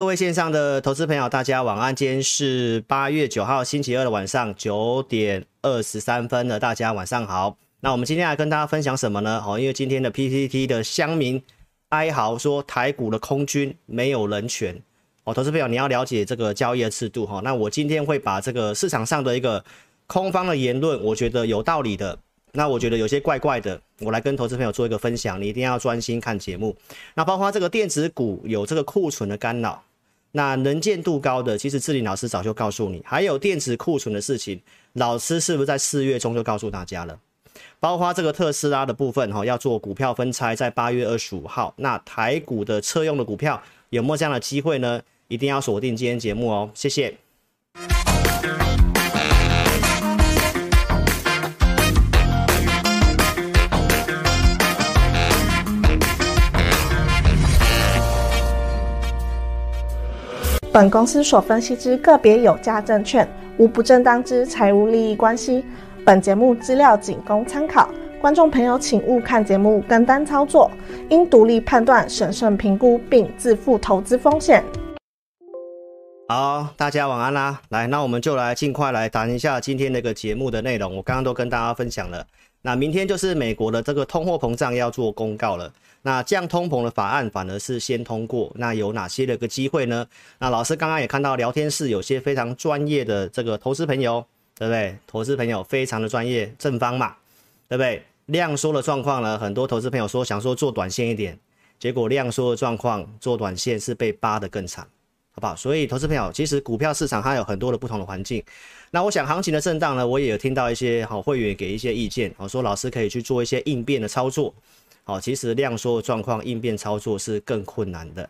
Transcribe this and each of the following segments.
各位线上的投资朋友，大家晚安。今天是八月九号星期二的晚上九点二十三分了，大家晚上好。那我们今天来跟大家分享什么呢？哦，因为今天的 PPT 的乡民哀嚎说台股的空军没有人权哦，投资朋友你要了解这个交易的制度哈。那我今天会把这个市场上的一个空方的言论，我觉得有道理的。那我觉得有些怪怪的，我来跟投资朋友做一个分享，你一定要专心看节目。那包括这个电子股有这个库存的干扰，那能见度高的，其实志玲老师早就告诉你，还有电子库存的事情，老师是不是在四月中就告诉大家了？包括这个特斯拉的部分哈，要做股票分拆，在八月二十五号，那台股的车用的股票有没有这样的机会呢？一定要锁定今天节目哦，谢谢。本公司所分析之个别有价证券，无不正当之财务利益关系。本节目资料仅供参考，观众朋友请勿看节目跟单操作，应独立判断、审慎评估并自负投资风险。好，大家晚安啦！来，那我们就来尽快来谈一下今天那个节目的内容。我刚刚都跟大家分享了，那明天就是美国的这个通货膨胀要做公告了。那降通膨的法案反而是先通过，那有哪些的一个机会呢？那老师刚刚也看到聊天室有些非常专业的这个投资朋友，对不对？投资朋友非常的专业，正方嘛，对不对？量缩的状况呢，很多投资朋友说想说做短线一点，结果量缩的状况做短线是被扒得更惨，好不好？所以投资朋友，其实股票市场它有很多的不同的环境。那我想行情的震荡呢，我也有听到一些好会员给一些意见，我说老师可以去做一些应变的操作。好，其实量缩的状况应变操作是更困难的，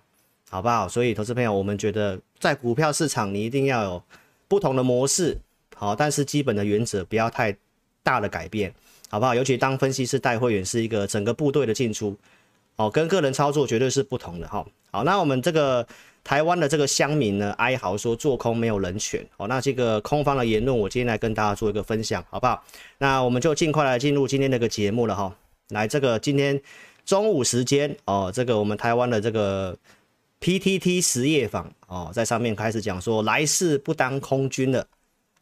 好不好？所以投资朋友，我们觉得在股票市场你一定要有不同的模式，好，但是基本的原则不要太大的改变，好不好？尤其当分析师带会员是一个整个部队的进出，哦，跟个人操作绝对是不同的哈。好，那我们这个台湾的这个乡民呢，哀嚎说做空没有人权，哦，那这个空方的言论，我今天来跟大家做一个分享，好不好？那我们就尽快来进入今天这个节目了哈。来，这个今天中午时间哦，这个我们台湾的这个 PTT 实业坊哦，在上面开始讲说，来世不当空军了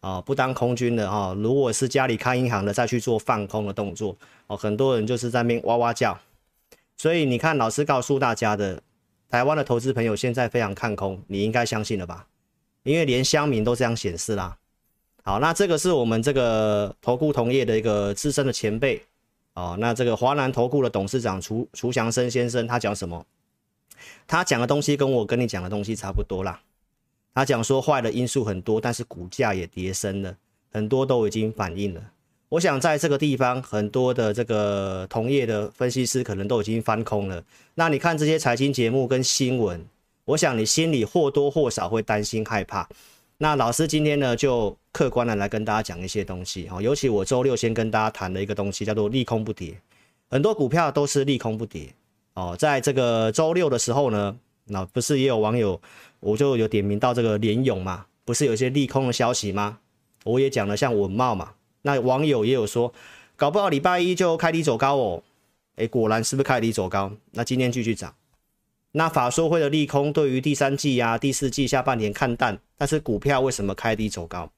哦，不当空军了哈、哦。如果是家里开银行的，再去做放空的动作哦，很多人就是在那边哇哇叫。所以你看，老师告诉大家的，台湾的投资朋友现在非常看空，你应该相信了吧？因为连乡民都这样显示啦。好，那这个是我们这个投顾同业的一个资深的前辈。哦，那这个华南投顾的董事长楚楚祥生先生，他讲什么？他讲的东西跟我跟你讲的东西差不多啦。他讲说坏的因素很多，但是股价也跌深了，很多都已经反映了。我想在这个地方，很多的这个同业的分析师可能都已经翻空了。那你看这些财经节目跟新闻，我想你心里或多或少会担心害怕。那老师今天呢，就客观的来跟大家讲一些东西哈，尤其我周六先跟大家谈的一个东西叫做利空不跌，很多股票都是利空不跌哦。在这个周六的时候呢，那不是也有网友，我就有点名到这个联咏嘛，不是有一些利空的消息吗？我也讲了像稳懋嘛，那网友也有说，搞不好礼拜一就开低走高哦，诶，果然是不是开低走高？那今天继续涨。那法说会的利空对于第三季啊、第四季下半年看淡，但是股票为什么开低走高？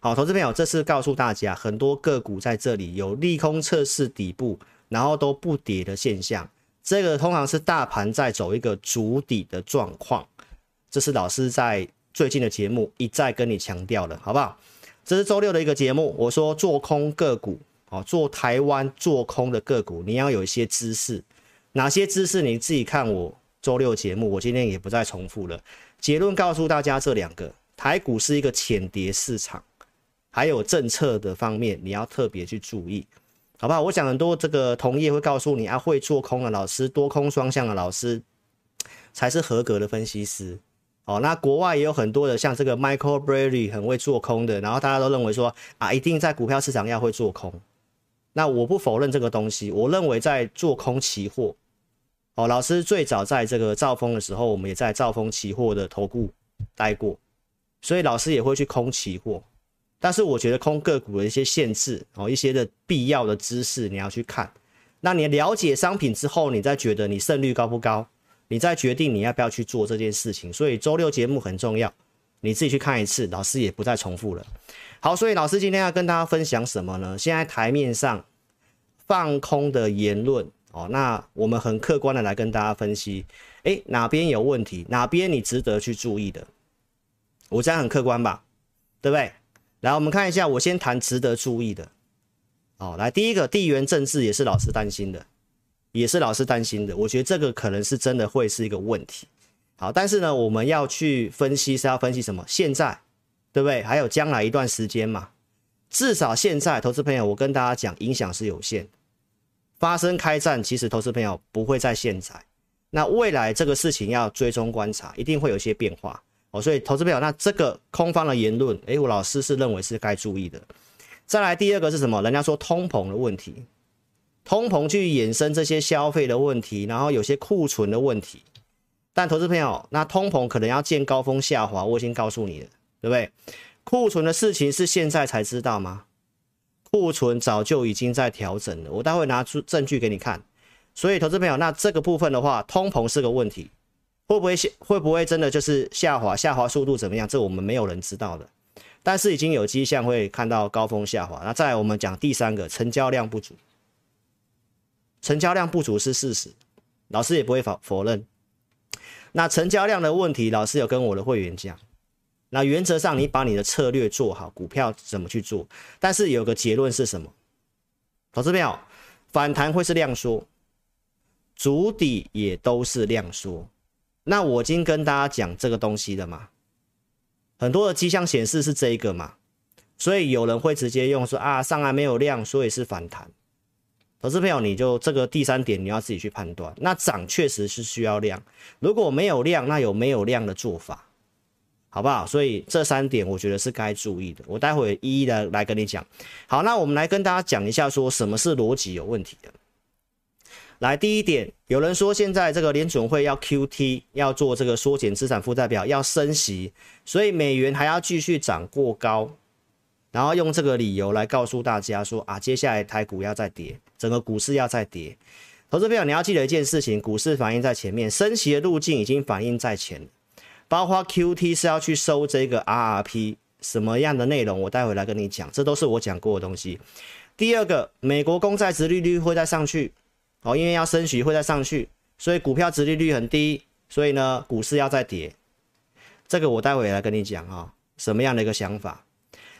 好，投资朋友，这次告诉大家，很多个股在这里有利空测试底部，然后都不跌的现象。这个通常是大盘在走一个筑底的状况。这是老师在最近的节目一再跟你强调的，好不好？这是周六的一个节目，我说做空个股，哦，做台湾做空的个股，你要有一些知识。哪些知识你自己看我周六节目，我今天也不再重复了。结论告诉大家这两个，台股是一个浅跌市场，还有政策的方面你要特别去注意，好不好？我想很多这个同业会告诉你啊，会做空的老师，多空双向的老师才是合格的分析师。哦，那国外也有很多的像这个 Michael Burry 很会做空的，然后大家都认为说啊，一定在股票市场要会做空。那我不否认这个东西，我认为在做空期货。哦，老师最早在这个兆丰的时候，我们也在兆丰期货的投顾待过，所以老师也会去空期货。但是我觉得空个股的一些限制哦，一些的必要的知识你要去看。那你了解商品之后，你再觉得你胜率高不高？你再决定你要不要去做这件事情。所以周六节目很重要，你自己去看一次，老师也不再重复了。好，所以老师今天要跟大家分享什么呢？现在台面上放空的言论哦，那我们很客观的来跟大家分析，诶，哪边有问题，哪边你值得去注意的，我这样很客观吧，对不对？来，我们看一下，我先谈值得注意的。哦，来，第一个地缘政治也是老师担心的，也是老师担心的。我觉得这个可能是真的会是一个问题。好，但是呢，我们要去分析是要分析什么？现在。对不对？还有将来一段时间嘛，至少现在，投资朋友，我跟大家讲，影响是有限。发生开战，其实投资朋友不会在现在。那未来这个事情要追踪观察，一定会有一些变化哦。所以，投资朋友，那这个空方的言论，诶，我老师是认为是该注意的。再来第二个是什么？人家说通膨的问题，通膨去衍生这些消费的问题，然后有些库存的问题。但投资朋友，那通膨可能要见高峰下滑，我已经告诉你了。对不对？库存的事情是现在才知道吗？库存早就已经在调整了，我待会拿出证据给你看。所以，投资朋友，那这个部分的话，通膨是个问题，会不会下？会不会真的就是下滑？下滑速度怎么样？这我们没有人知道的。但是已经有迹象会看到高峰下滑。那再来，我们讲第三个，成交量不足。成交量不足是事实，老师也不会否否认。那成交量的问题，老师有跟我的会员讲。那原则上，你把你的策略做好，股票怎么去做？但是有个结论是什么？投资朋友，反弹会是量缩，筑底也都是量缩。那我已经跟大家讲这个东西了嘛？很多的迹象显示是这一个嘛？所以有人会直接用说啊，上来没有量，所以是反弹。投资朋友，你就这个第三点你要自己去判断。那涨确实是需要量，如果没有量，那有没有量的做法？好不好？所以这三点我觉得是该注意的，我待会一一的来跟你讲。好，那我们来跟大家讲一下，说什么是逻辑有问题的。来，第一点，有人说现在这个联准会要 QT，要做这个缩减资产负债表，要升息，所以美元还要继续涨过高，然后用这个理由来告诉大家说啊，接下来台股要再跌，整个股市要再跌。投资朋友，你要记得一件事情，股市反映在前面，升息的路径已经反映在前。包括 QT 是要去收这个 RRP 什么样的内容，我待会来跟你讲，这都是我讲过的东西。第二个，美国公债殖利率会再上去，哦，因为要升息会再上去，所以股票殖利率很低，所以呢，股市要再跌。这个我待会来跟你讲啊、哦，什么样的一个想法？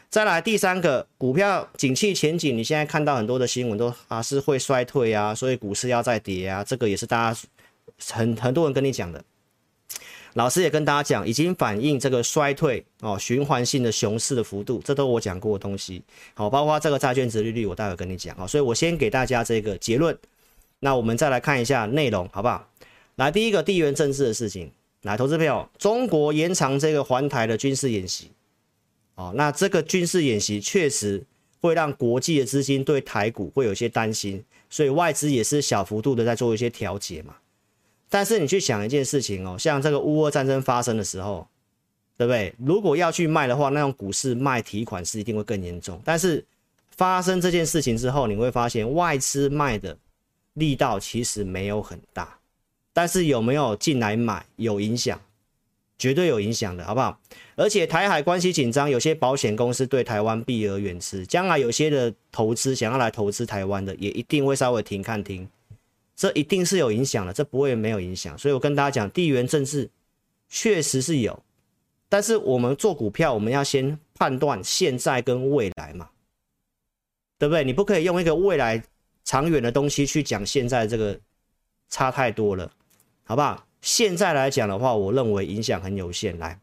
再来第三个，股票景气前景，你现在看到很多的新闻都啊是会衰退啊，所以股市要再跌啊，这个也是大家很很多人跟你讲的。老师也跟大家讲，已经反映这个衰退哦，循环性的熊市的幅度，这都我讲过的东西。好，包括这个债券殖利率，我待会跟你讲。好，所以我先给大家这个结论。那我们再来看一下内容，好不好？来，第一个地缘政治的事情。来，投资朋友，中国延长这个环台的军事演习。哦，那这个军事演习确实会让国际的资金对台股会有些担心，所以外资也是小幅度的在做一些调节嘛。但是你去想一件事情哦，像这个乌俄战争发生的时候，对不对？如果要去卖的话，那种股市卖提款是一定会更严重。但是发生这件事情之后，你会发现外资卖的力道其实没有很大，但是有没有进来买有影响，绝对有影响的，好不好？而且台海关系紧张，有些保险公司对台湾避而远之，将来有些的投资想要来投资台湾的，也一定会稍微停看停。这一定是有影响的，这不会没有影响。所以我跟大家讲，地缘政治确实是有，但是我们做股票，我们要先判断现在跟未来嘛，对不对？你不可以用一个未来长远的东西去讲现在这个差太多了，好不好？现在来讲的话，我认为影响很有限。来，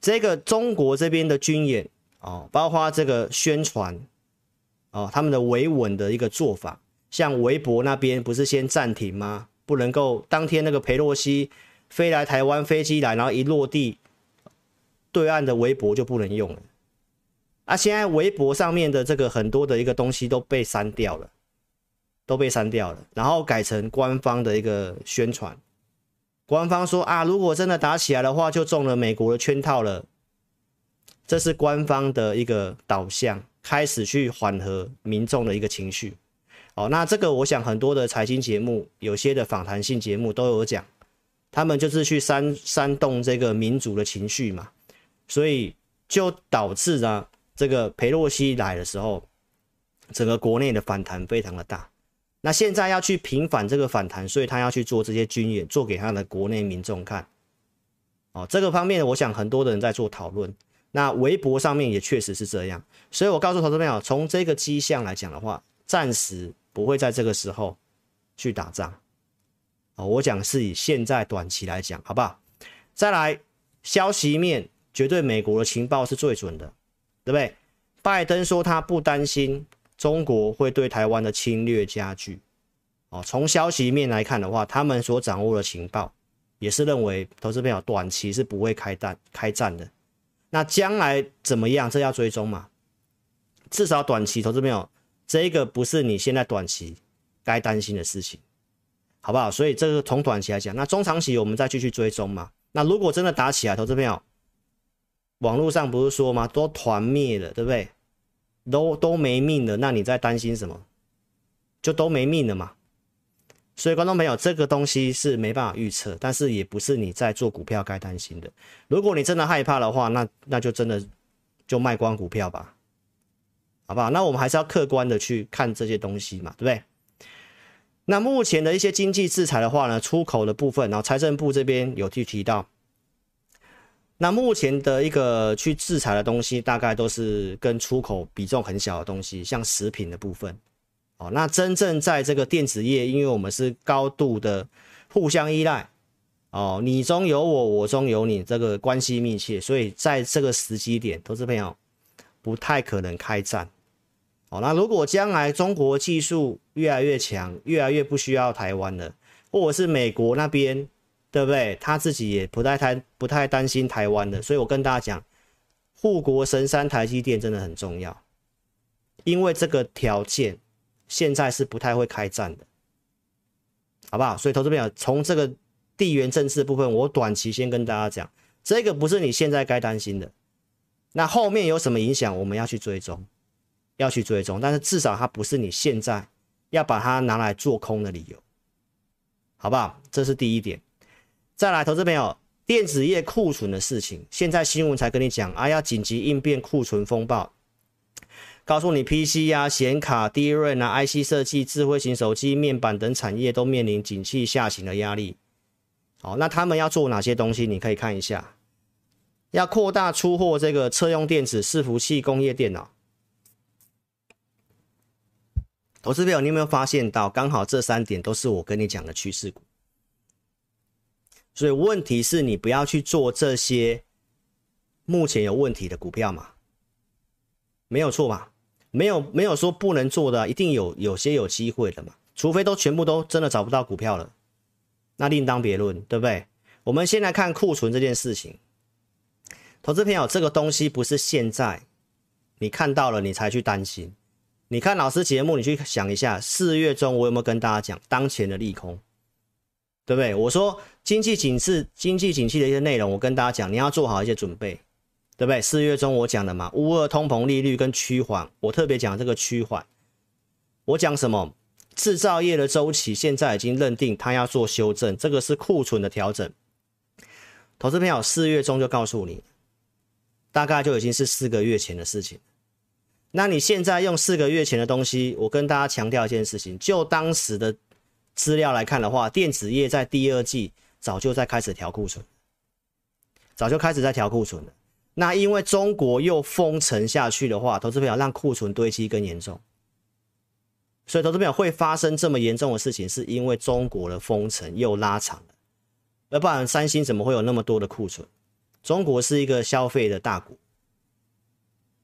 这个中国这边的军演哦，包括这个宣传哦，他们的维稳的一个做法。像微博那边不是先暂停吗？不能够当天那个裴洛西飞来台湾飞机来，然后一落地，对岸的微博就不能用了。啊，现在微博上面的这个很多的一个东西都被删掉了，都被删掉了，然后改成官方的一个宣传。官方说啊，如果真的打起来的话，就中了美国的圈套了。这是官方的一个导向，开始去缓和民众的一个情绪。哦，那这个我想很多的财经节目，有些的访谈性节目都有讲，他们就是去煽煽动这个民族的情绪嘛，所以就导致呢，这个裴洛西来的时候，整个国内的反弹非常的大。那现在要去平反这个反弹，所以他要去做这些军演，做给他的国内民众看。哦，这个方面我想很多的人在做讨论。那微博上面也确实是这样，所以我告诉投资朋友，从这个迹象来讲的话，暂时不会在这个时候去打仗。哦，我讲是以现在短期来讲，好不好？再来，消息面绝对美国的情报是最准的，对不对？拜登说他不担心。中国会对台湾的侵略加剧，哦，从消息面来看的话，他们所掌握的情报也是认为，投资朋友短期是不会开战开战的。那将来怎么样？这要追踪嘛。至少短期，投资朋友，这个不是你现在短期该担心的事情，好不好？所以这个从短期来讲，那中长期我们再继续追踪嘛。那如果真的打起来，投资朋友，网络上不是说吗？都团灭了，对不对？都都没命了，那你在担心什么？就都没命了嘛。所以观众朋友，这个东西是没办法预测，但是也不是你在做股票该担心的。如果你真的害怕的话，那那就真的就卖光股票吧，好不好？那我们还是要客观的去看这些东西嘛，对不对？那目前的一些经济制裁的话呢，出口的部分，然后财政部这边有去提到。那目前的一个去制裁的东西，大概都是跟出口比重很小的东西，像食品的部分。哦，那真正在这个电子业，因为我们是高度的互相依赖，哦，你中有我，我中有你，这个关系密切，所以在这个时机点，投资朋友不太可能开战。哦，那如果将来中国技术越来越强，越来越不需要台湾了，或者是美国那边。对不对？他自己也不太太不太担心台湾的，所以我跟大家讲，护国神山台积电真的很重要，因为这个条件现在是不太会开战的，好不好？所以投资朋友从这个地缘政治部分，我短期先跟大家讲，这个不是你现在该担心的，那后面有什么影响，我们要去追踪，要去追踪，但是至少它不是你现在要把它拿来做空的理由，好不好？这是第一点。再来，投资朋友，电子业库存的事情，现在新闻才跟你讲啊，要紧急应变库存风暴，告诉你 PC 啊、显卡、DRAM 啊、IC 设计、智慧型手机、面板等产业都面临景气下行的压力。好，那他们要做哪些东西？你可以看一下，要扩大出货这个车用电子、伺服器、工业电脑。投资朋友，你有没有发现到，刚好这三点都是我跟你讲的趋势股。所以问题是你不要去做这些目前有问题的股票嘛？没有错吧？没有没有说不能做的，一定有有些有机会的嘛。除非都全部都真的找不到股票了，那另当别论，对不对？我们先来看库存这件事情。投资朋友，这个东西不是现在你看到了你才去担心。你看老师节目，你去想一下，四月中我有没有跟大家讲当前的利空？对不对？我说经济景气、经济景气的一些内容，我跟大家讲，你要做好一些准备，对不对？四月中我讲的嘛，乌二通膨利率跟趋缓，我特别讲这个趋缓。我讲什么？制造业的周期现在已经认定它要做修正，这个是库存的调整。投资朋友，四月中就告诉你，大概就已经是四个月前的事情。那你现在用四个月前的东西，我跟大家强调一件事情，就当时的。资料来看的话，电子业在第二季早就在开始调库存，早就开始在调库存了。那因为中国又封城下去的话，投资朋友让库存堆积更严重，所以投资朋友会发生这么严重的事情，是因为中国的封城又拉长了。要不然三星怎么会有那么多的库存？中国是一个消费的大国。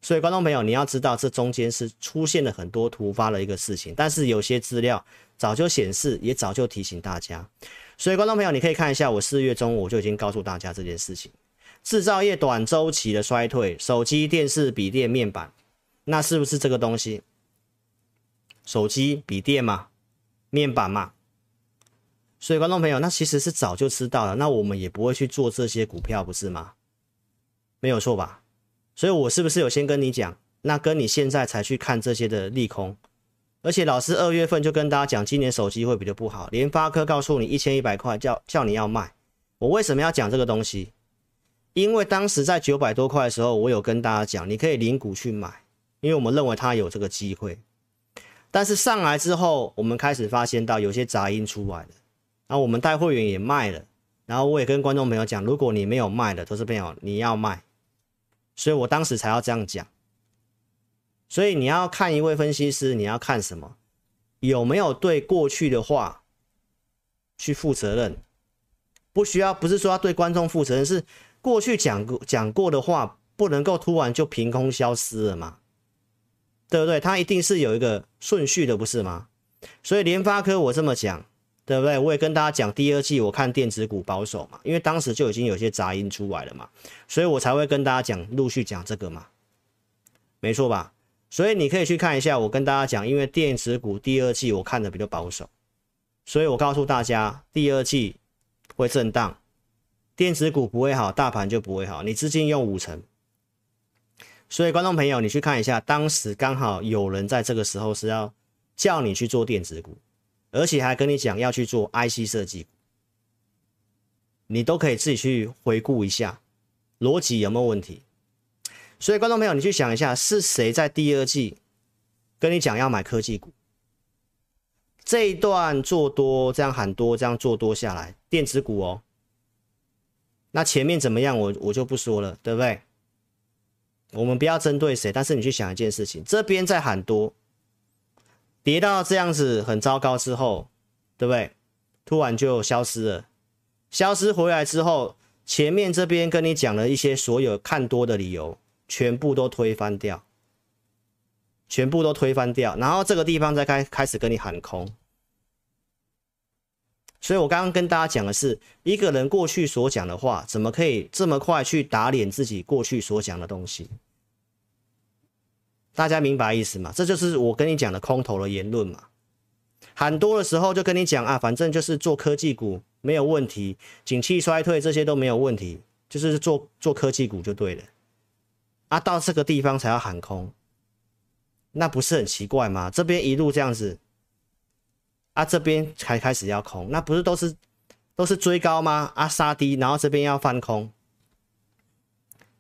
所以，观众朋友，你要知道，这中间是出现了很多突发的一个事情，但是有些资料早就显示，也早就提醒大家。所以，观众朋友，你可以看一下，我四月中我就已经告诉大家这件事情：制造业短周期的衰退，手机、电视、笔电、面板，那是不是这个东西？手机、笔电嘛，面板嘛。所以，观众朋友，那其实是早就知道了，那我们也不会去做这些股票，不是吗？没有错吧？所以，我是不是有先跟你讲？那跟你现在才去看这些的利空，而且老师二月份就跟大家讲，今年手机会比较不好。联发科告诉你一千一百块，叫叫你要卖。我为什么要讲这个东西？因为当时在九百多块的时候，我有跟大家讲，你可以领股去买，因为我们认为它有这个机会。但是上来之后，我们开始发现到有些杂音出来了，然后我们带会员也卖了，然后我也跟观众朋友讲，如果你没有卖的，投资朋友你要卖，所以我当时才要这样讲。所以你要看一位分析师，你要看什么？有没有对过去的话去负责任？不需要，不是说要对观众负责任，是过去讲过讲过的话，不能够突然就凭空消失了嘛？对不对？它一定是有一个顺序的，不是吗？所以联发科我这么讲，对不对？我也跟大家讲，第二季我看电子股保守嘛，因为当时就已经有些杂音出来了嘛，所以我才会跟大家讲，陆续讲这个嘛，没错吧？所以你可以去看一下，我跟大家讲，因为电子股第二季我看的比较保守，所以我告诉大家，第二季会震荡，电子股不会好，大盘就不会好。你资金用五成，所以观众朋友，你去看一下，当时刚好有人在这个时候是要叫你去做电子股，而且还跟你讲要去做 IC 设计，你都可以自己去回顾一下，逻辑有没有问题？所以，观众朋友，你去想一下，是谁在第二季跟你讲要买科技股？这一段做多，这样喊多，这样做多下来，电子股哦。那前面怎么样？我我就不说了，对不对？我们不要针对谁，但是你去想一件事情，这边在喊多，跌到这样子很糟糕之后，对不对？突然就消失了，消失回来之后，前面这边跟你讲了一些所有看多的理由。全部都推翻掉，全部都推翻掉，然后这个地方再开开始跟你喊空，所以我刚刚跟大家讲的是，一个人过去所讲的话，怎么可以这么快去打脸自己过去所讲的东西？大家明白意思吗？这就是我跟你讲的空头的言论嘛。喊多的时候就跟你讲啊，反正就是做科技股没有问题，景气衰退这些都没有问题，就是做做科技股就对了。啊，到这个地方才要喊空，那不是很奇怪吗？这边一路这样子，啊，这边才开始要空，那不是都是都是追高吗？啊，杀低，然后这边要翻空，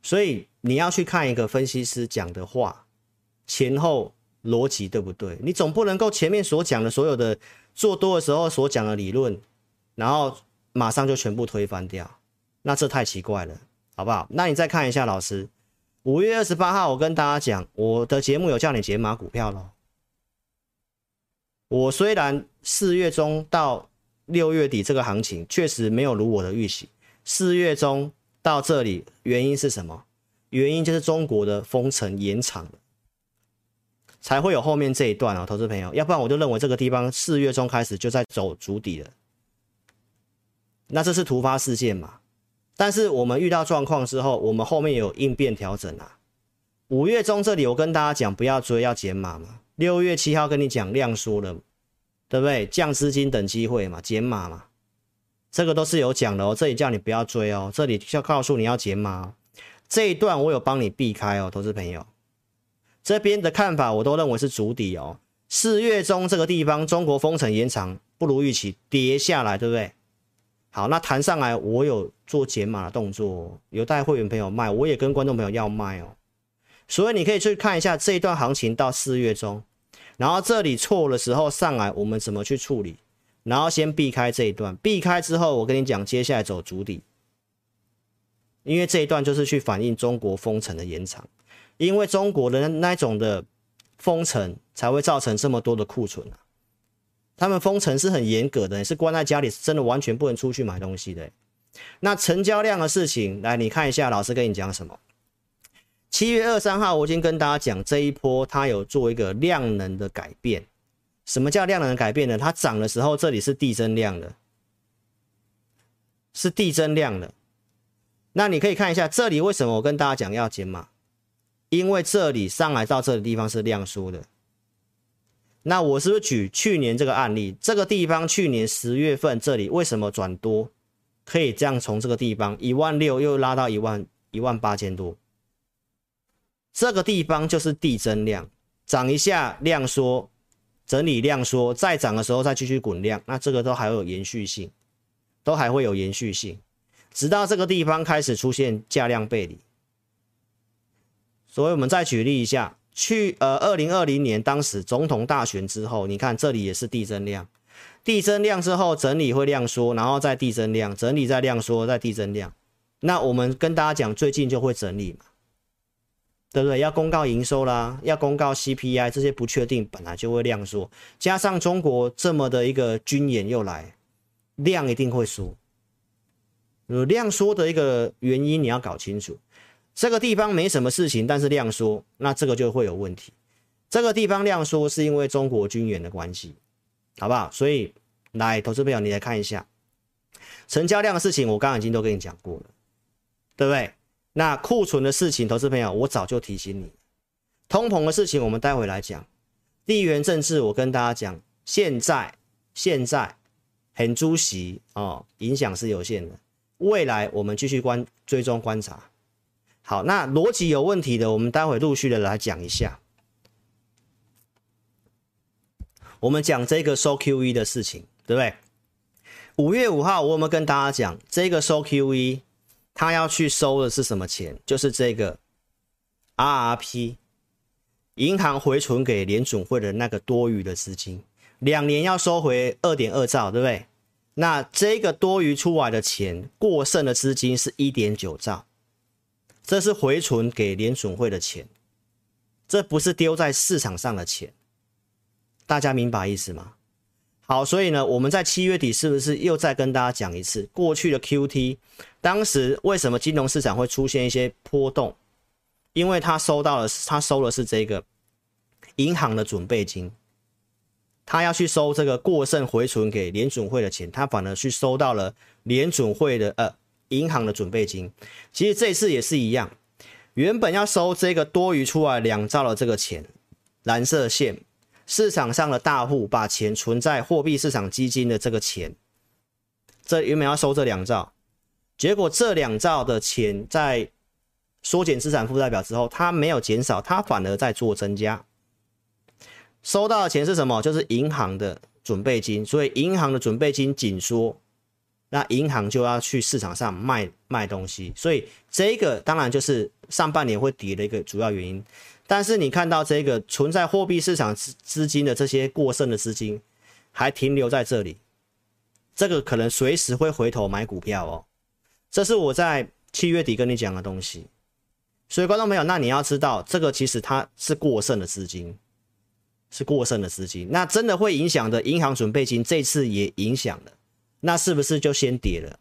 所以你要去看一个分析师讲的话，前后逻辑对不对？你总不能够前面所讲的所有的做多的时候所讲的理论，然后马上就全部推翻掉，那这太奇怪了，好不好？那你再看一下老师。五月二十八号，我跟大家讲，我的节目有叫你解码股票咯。我虽然四月中到六月底这个行情确实没有如我的预期，四月中到这里原因是什么？原因就是中国的封城延长了，才会有后面这一段哦，投资朋友，要不然我就认为这个地方四月中开始就在走足底了。那这是突发事件嘛？但是我们遇到状况之后，我们后面有应变调整啊。五月中这里我跟大家讲不要追，要减码嘛。六月七号跟你讲量缩了，对不对？降资金等机会嘛，减码嘛，这个都是有讲的哦。这里叫你不要追哦，这里就要告诉你要减码哦。这一段我有帮你避开哦，投资朋友。这边的看法我都认为是主底哦。四月中这个地方中国封城延长不如预期，跌下来，对不对？好，那弹上来，我有做减码的动作，有带会员朋友卖，我也跟观众朋友要卖哦。所以你可以去看一下这一段行情到四月中，然后这里错的时候上来，我们怎么去处理？然后先避开这一段，避开之后，我跟你讲，接下来走主底，因为这一段就是去反映中国封城的延长，因为中国的那种的封城才会造成这么多的库存啊。他们封城是很严格的，是关在家里，是真的完全不能出去买东西的。那成交量的事情，来你看一下，老师跟你讲什么？七月二三号，我已经跟大家讲，这一波它有做一个量能的改变。什么叫量能的改变呢？它涨的时候，这里是递增量的，是递增量的。那你可以看一下，这里为什么我跟大家讲要减码？因为这里上来到这个地方是量缩的。那我是不是举去年这个案例？这个地方去年十月份这里为什么转多，可以这样从这个地方一万六又拉到一万一万八千多？这个地方就是递增量，涨一下量缩，整理量缩，再涨的时候再继续滚量，那这个都还有延续性，都还会有延续性，直到这个地方开始出现价量背离。所以我们再举例一下，去呃二零二零年当时总统大选之后，你看这里也是递增量，递增量之后整理会量缩，然后再递增量，整理再量缩，再递增量。那我们跟大家讲，最近就会整理嘛。对不对？要公告营收啦，要公告 CPI，这些不确定本来就会量缩，加上中国这么的一个军演又来，量一定会缩。有量缩的一个原因你要搞清楚，这个地方没什么事情，但是量缩，那这个就会有问题。这个地方量缩是因为中国军演的关系，好不好？所以来，投资朋友你来看一下，成交量的事情，我刚刚已经都跟你讲过了，对不对？那库存的事情，投资朋友，我早就提醒你。通膨的事情，我们待会来讲。地缘政治，我跟大家讲，现在现在很猪席哦，影响是有限的。未来我们继续观追踪观察。好，那逻辑有问题的，我们待会陆续的来讲一下。我们讲这个收 QE 的事情，对不对？五月五号，我有没有跟大家讲这个收 QE？他要去收的是什么钱？就是这个 RRP，银行回存给联准会的那个多余的资金，两年要收回二点二兆，对不对？那这个多余出来的钱，过剩的资金是一点九兆，这是回存给联准会的钱，这不是丢在市场上的钱，大家明白意思吗？好，所以呢，我们在七月底是不是又再跟大家讲一次过去的 QT？当时为什么金融市场会出现一些波动？因为他收到了，他收的是这个银行的准备金，他要去收这个过剩回存给联准会的钱，他反而去收到了联准会的呃银行的准备金。其实这次也是一样，原本要收这个多余出来两兆的这个钱，蓝色线。市场上的大户把钱存在货币市场基金的这个钱，这原本要收这两兆，结果这两兆的钱在缩减资产负债表之后，它没有减少，它反而在做增加。收到的钱是什么？就是银行的准备金，所以银行的准备金紧缩，那银行就要去市场上卖卖东西，所以这个当然就是上半年会跌的一个主要原因。但是你看到这个存在货币市场资资金的这些过剩的资金，还停留在这里，这个可能随时会回头买股票哦。这是我在七月底跟你讲的东西。所以观众朋友，那你要知道，这个其实它是过剩的资金，是过剩的资金。那真的会影响的银行准备金，这次也影响了，那是不是就先跌了？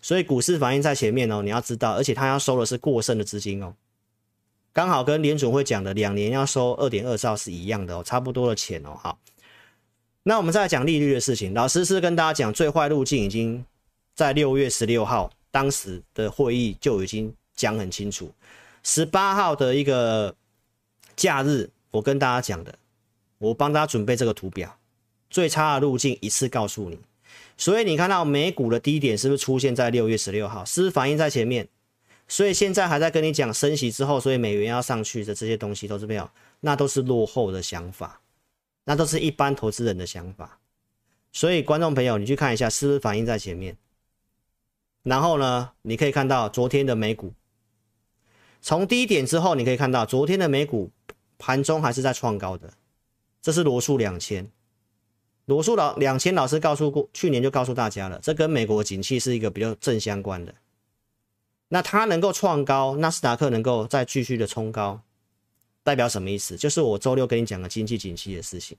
所以股市反应在前面哦，你要知道，而且它要收的是过剩的资金哦。刚好跟联准会讲的两年要收二点二兆是一样的哦，差不多的钱哦。好，那我们再来讲利率的事情。老师是跟大家讲，最坏路径已经在六月十六号当时的会议就已经讲很清楚。十八号的一个假日，我跟大家讲的，我帮大家准备这个图表，最差的路径一次告诉你。所以你看到美股的低点是不是出现在六月十六号？是不是反映在前面？所以现在还在跟你讲升息之后，所以美元要上去的这些东西都是没有，那都是落后的想法，那都是一般投资人的想法。所以观众朋友，你去看一下是不是反映在前面？然后呢，你可以看到昨天的美股，从低点之后，你可以看到昨天的美股盘中还是在创高的，这是罗素两千，罗素老两千老师告诉过，去年就告诉大家了，这跟美国景气是一个比较正相关的。那它能够创高，纳斯达克能够再继续的冲高，代表什么意思？就是我周六跟你讲的经济景气的事情。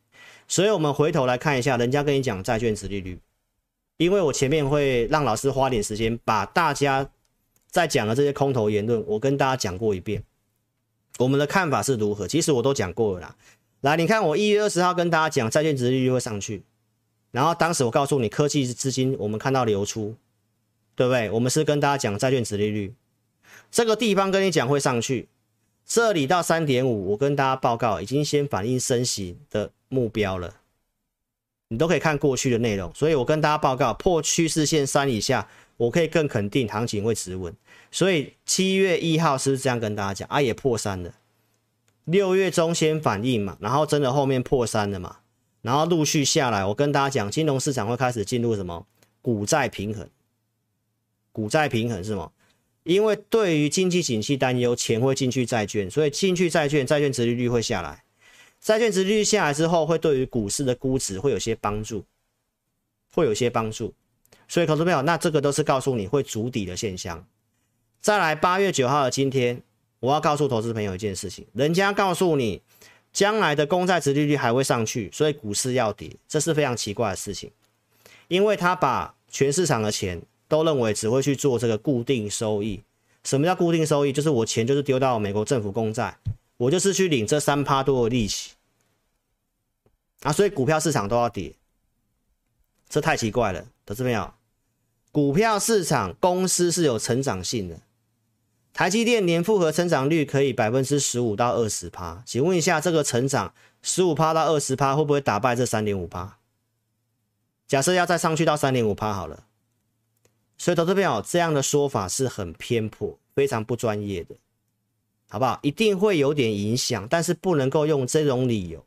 所以，我们回头来看一下，人家跟你讲债券殖利率，因为我前面会让老师花点时间把大家在讲的这些空头言论，我跟大家讲过一遍，我们的看法是如何。其实我都讲过了啦。来，你看我一月二十号跟大家讲债券殖利率会上去，然后当时我告诉你科技资金我们看到流出。对不对？我们是跟大家讲债券殖利率，这个地方跟你讲会上去，这里到三点五，我跟大家报告已经先反映升息的目标了，你都可以看过去的内容，所以我跟大家报告破趋势线三以下，我可以更肯定行情会持稳。所以七月一号是不是这样跟大家讲啊？也破三了，六月中先反应嘛，然后真的后面破三了嘛，然后陆续下来，我跟大家讲，金融市场会开始进入什么股债平衡，股债平衡是什么？因为对于经济景气担忧，钱会进去债券，所以进去债券，债券殖利率会下来，债券殖利率下来之后，会对于股市的估值会有些帮助，会有些帮助。所以，投资朋友，那这个都是告诉你会筑底的现象。再来，八月九号的今天，我要告诉投资朋友一件事情：人家告诉你，将来的公债殖利率还会上去，所以股市要跌，这是非常奇怪的事情。因为他把全市场的钱都认为只会去做这个固定收益。什么叫固定收益？就是我钱就是丢到美国政府公债，我就是去领这三趴多的利息啊，所以股票市场都要跌。这太奇怪了，投资朋友，股票市场公司是有成长性的，台积电年复合成长率可以百分之十五到二十趴，请问一下，这个成长十五趴到二十趴会不会打败这三点五趴？假设要再上去到三点五趴好了，所以投资朋友这样的说法是很偏颇、非常不专业的，好不好？一定会有点影响，但是不能够用这种理由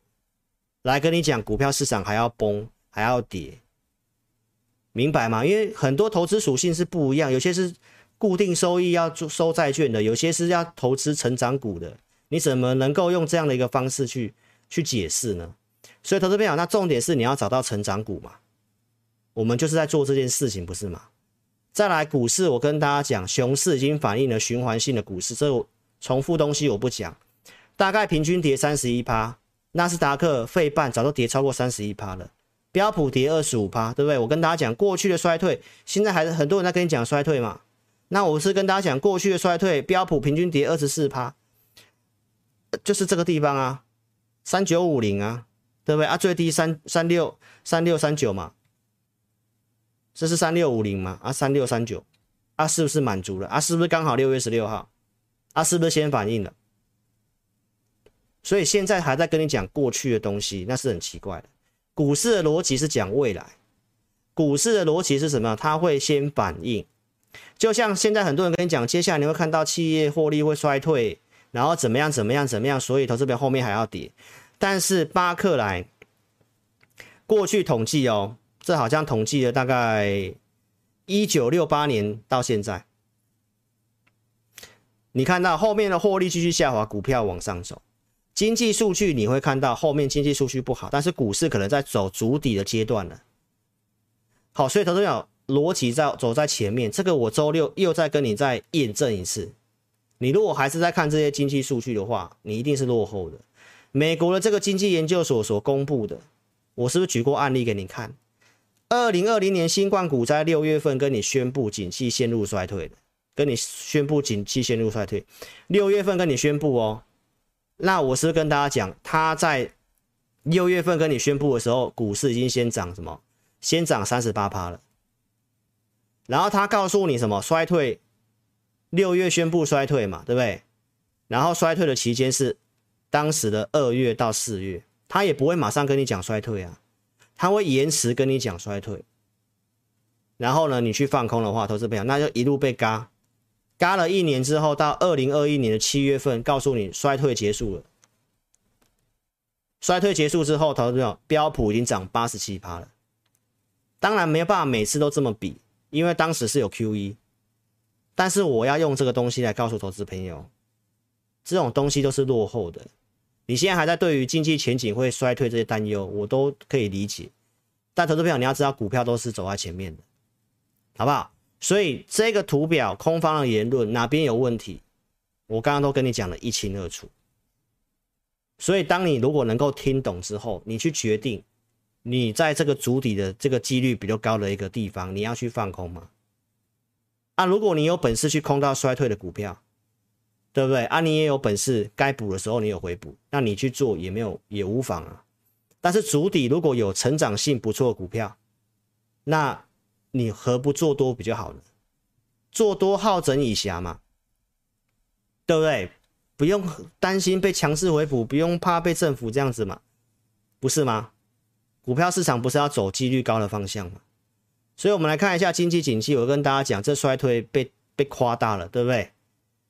来跟你讲股票市场还要崩还要跌。明白吗？因为很多投资属性是不一样，有些是固定收益要收债券的，有些是要投资成长股的。你怎么能够用这样的一个方式去去解释呢？所以投资朋友，那重点是你要找到成长股嘛。我们就是在做这件事情，不是吗？再来股市，我跟大家讲，熊市已经反映了循环性的股市，这重复东西我不讲。大概平均跌三十一趴，纳斯达克、费半早都跌超过三十一趴了。标普跌二十五趴，对不对？我跟大家讲，过去的衰退，现在还是很多人在跟你讲衰退嘛。那我是跟大家讲，过去的衰退，标普平均跌二十四趴，就是这个地方啊，三九五零啊，对不对啊？最低三三六三六三九嘛，这是三六五零嘛？啊，三六三九，啊，是不是满足了？啊，是不是刚好六月十六号？啊，是不是先反应了？所以现在还在跟你讲过去的东西，那是很奇怪的。股市的逻辑是讲未来，股市的逻辑是什么？它会先反应，就像现在很多人跟你讲，接下来你会看到企业获利会衰退，然后怎么样怎么样怎么样，所以投资表后面还要跌。但是巴克莱过去统计哦，这好像统计了大概一九六八年到现在，你看到后面的获利继续下滑，股票往上走。经济数据你会看到后面经济数据不好，但是股市可能在走足底的阶段了。好，所以投资者逻辑在走在前面，这个我周六又再跟你再验证一次。你如果还是在看这些经济数据的话，你一定是落后的。美国的这个经济研究所所公布的，我是不是举过案例给你看？二零二零年新冠股灾六月份跟你宣布景气陷入衰退，跟你宣布景气陷入衰退，六月份跟你宣布哦。那我是不是跟大家讲，他在六月份跟你宣布的时候，股市已经先涨什么？先涨三十八趴了。然后他告诉你什么？衰退，六月宣布衰退嘛，对不对？然后衰退的期间是当时的二月到四月，他也不会马上跟你讲衰退啊，他会延迟跟你讲衰退。然后呢，你去放空的话，投资朋友那就一路被嘎。嘎了一年之后，到二零二一年的七月份，告诉你衰退结束了。衰退结束之后，投资朋友标普已经涨八十七趴了。当然没有办法每次都这么比，因为当时是有 QE。但是我要用这个东西来告诉投资朋友，这种东西都是落后的。你现在还在对于经济前景会衰退这些担忧，我都可以理解。但投资朋友你要知道，股票都是走在前面的，好不好？所以这个图表空方的言论哪边有问题？我刚刚都跟你讲得一清二楚。所以当你如果能够听懂之后，你去决定，你在这个主底的这个几率比较高的一个地方，你要去放空吗？啊，如果你有本事去空到衰退的股票，对不对？啊，你也有本事该补的时候你有回补，那你去做也没有也无妨啊。但是主底如果有成长性不错的股票，那。你何不做多比较好呢？做多好整以暇嘛，对不对？不用担心被强势回补，不用怕被政府这样子嘛，不是吗？股票市场不是要走几率高的方向吗？所以，我们来看一下经济景气。我跟大家讲，这衰退被被夸大了，对不对？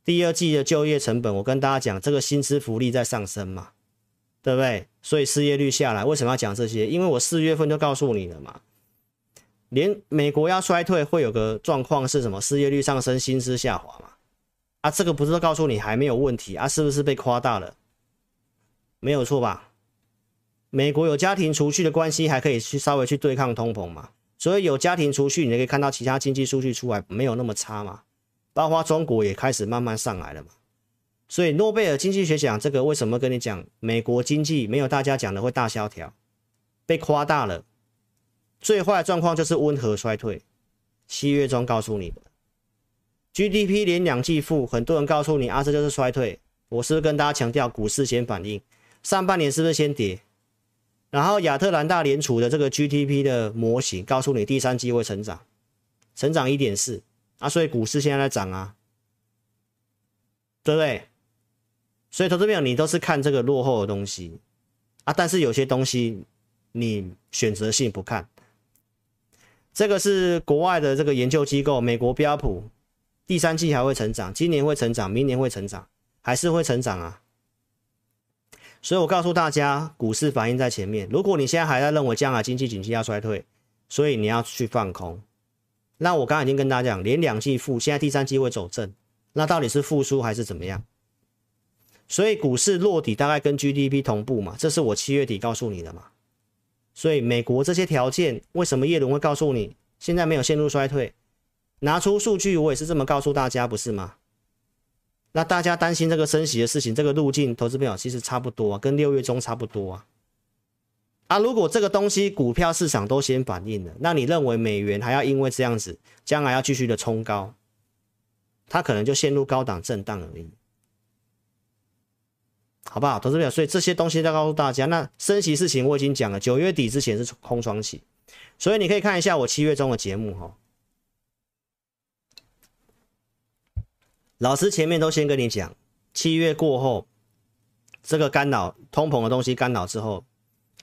第二季的就业成本，我跟大家讲，这个薪资福利在上升嘛，对不对？所以失业率下来，为什么要讲这些？因为我四月份就告诉你了嘛，连美国要衰退会有个状况是什么？失业率上升，薪资下滑嘛。啊，这个不是都告诉你还没有问题啊？是不是被夸大了？没有错吧？美国有家庭储蓄的关系，还可以去稍微去对抗通膨嘛。所以有家庭储蓄，你就可以看到其他经济数据出来没有那么差嘛。包括中国也开始慢慢上来了嘛，所以诺贝尔经济学奖这个为什么跟你讲美国经济没有大家讲的会大萧条，被夸大了，最坏的状况就是温和衰退。七月中告诉你的 GDP 连两季负，很多人告诉你啊，这就是衰退。我是不是跟大家强调股市先反应，上半年是不是先跌？然后亚特兰大联储的这个 GDP 的模型告诉你第三季会成长，成长一点四。啊，所以股市现在在涨啊，对不对？所以投资朋友，你都是看这个落后的东西啊，但是有些东西你选择性不看。这个是国外的这个研究机构，美国标普，第三季还会成长，今年会成长，明年会成长，还是会成长啊。所以我告诉大家，股市反应在前面。如果你现在还在认为将来经济景气要衰退，所以你要去放空。那我刚才已经跟大家讲，连两季负，现在第三季会走正，那到底是复苏还是怎么样？所以股市落底大概跟 GDP 同步嘛，这是我七月底告诉你的嘛。所以美国这些条件，为什么叶伦会告诉你现在没有陷入衰退？拿出数据，我也是这么告诉大家，不是吗？那大家担心这个升息的事情，这个路径，投资朋友其实差不多啊，跟六月中差不多啊。啊，如果这个东西股票市场都先反应了，那你认为美元还要因为这样子，将来要继续的冲高，它可能就陷入高档震荡而已，好不好？投资朋友，所以这些东西要告诉大家，那升息事情我已经讲了，九月底之前是空窗期，所以你可以看一下我七月中的节目哈，老师前面都先跟你讲，七月过后，这个干扰通膨的东西干扰之后。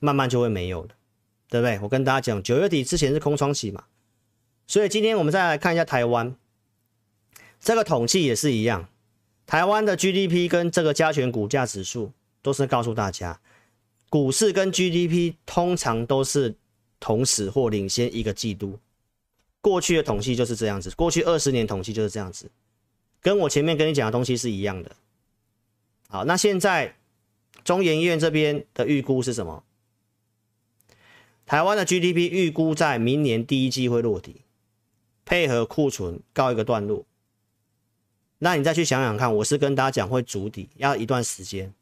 慢慢就会没有了，对不对？我跟大家讲，九月底之前是空窗期嘛，所以今天我们再来看一下台湾，这个统计也是一样，台湾的 GDP 跟这个加权股价指数都是告诉大家，股市跟 GDP 通常都是同时或领先一个季度，过去的统计就是这样子，过去二十年统计就是这样子，跟我前面跟你讲的东西是一样的。好，那现在中研院这边的预估是什么？台湾的 GDP 预估在明年第一季会落底，配合库存告一个段落。那你再去想想看，我是跟大家讲会筑底，要一段时间。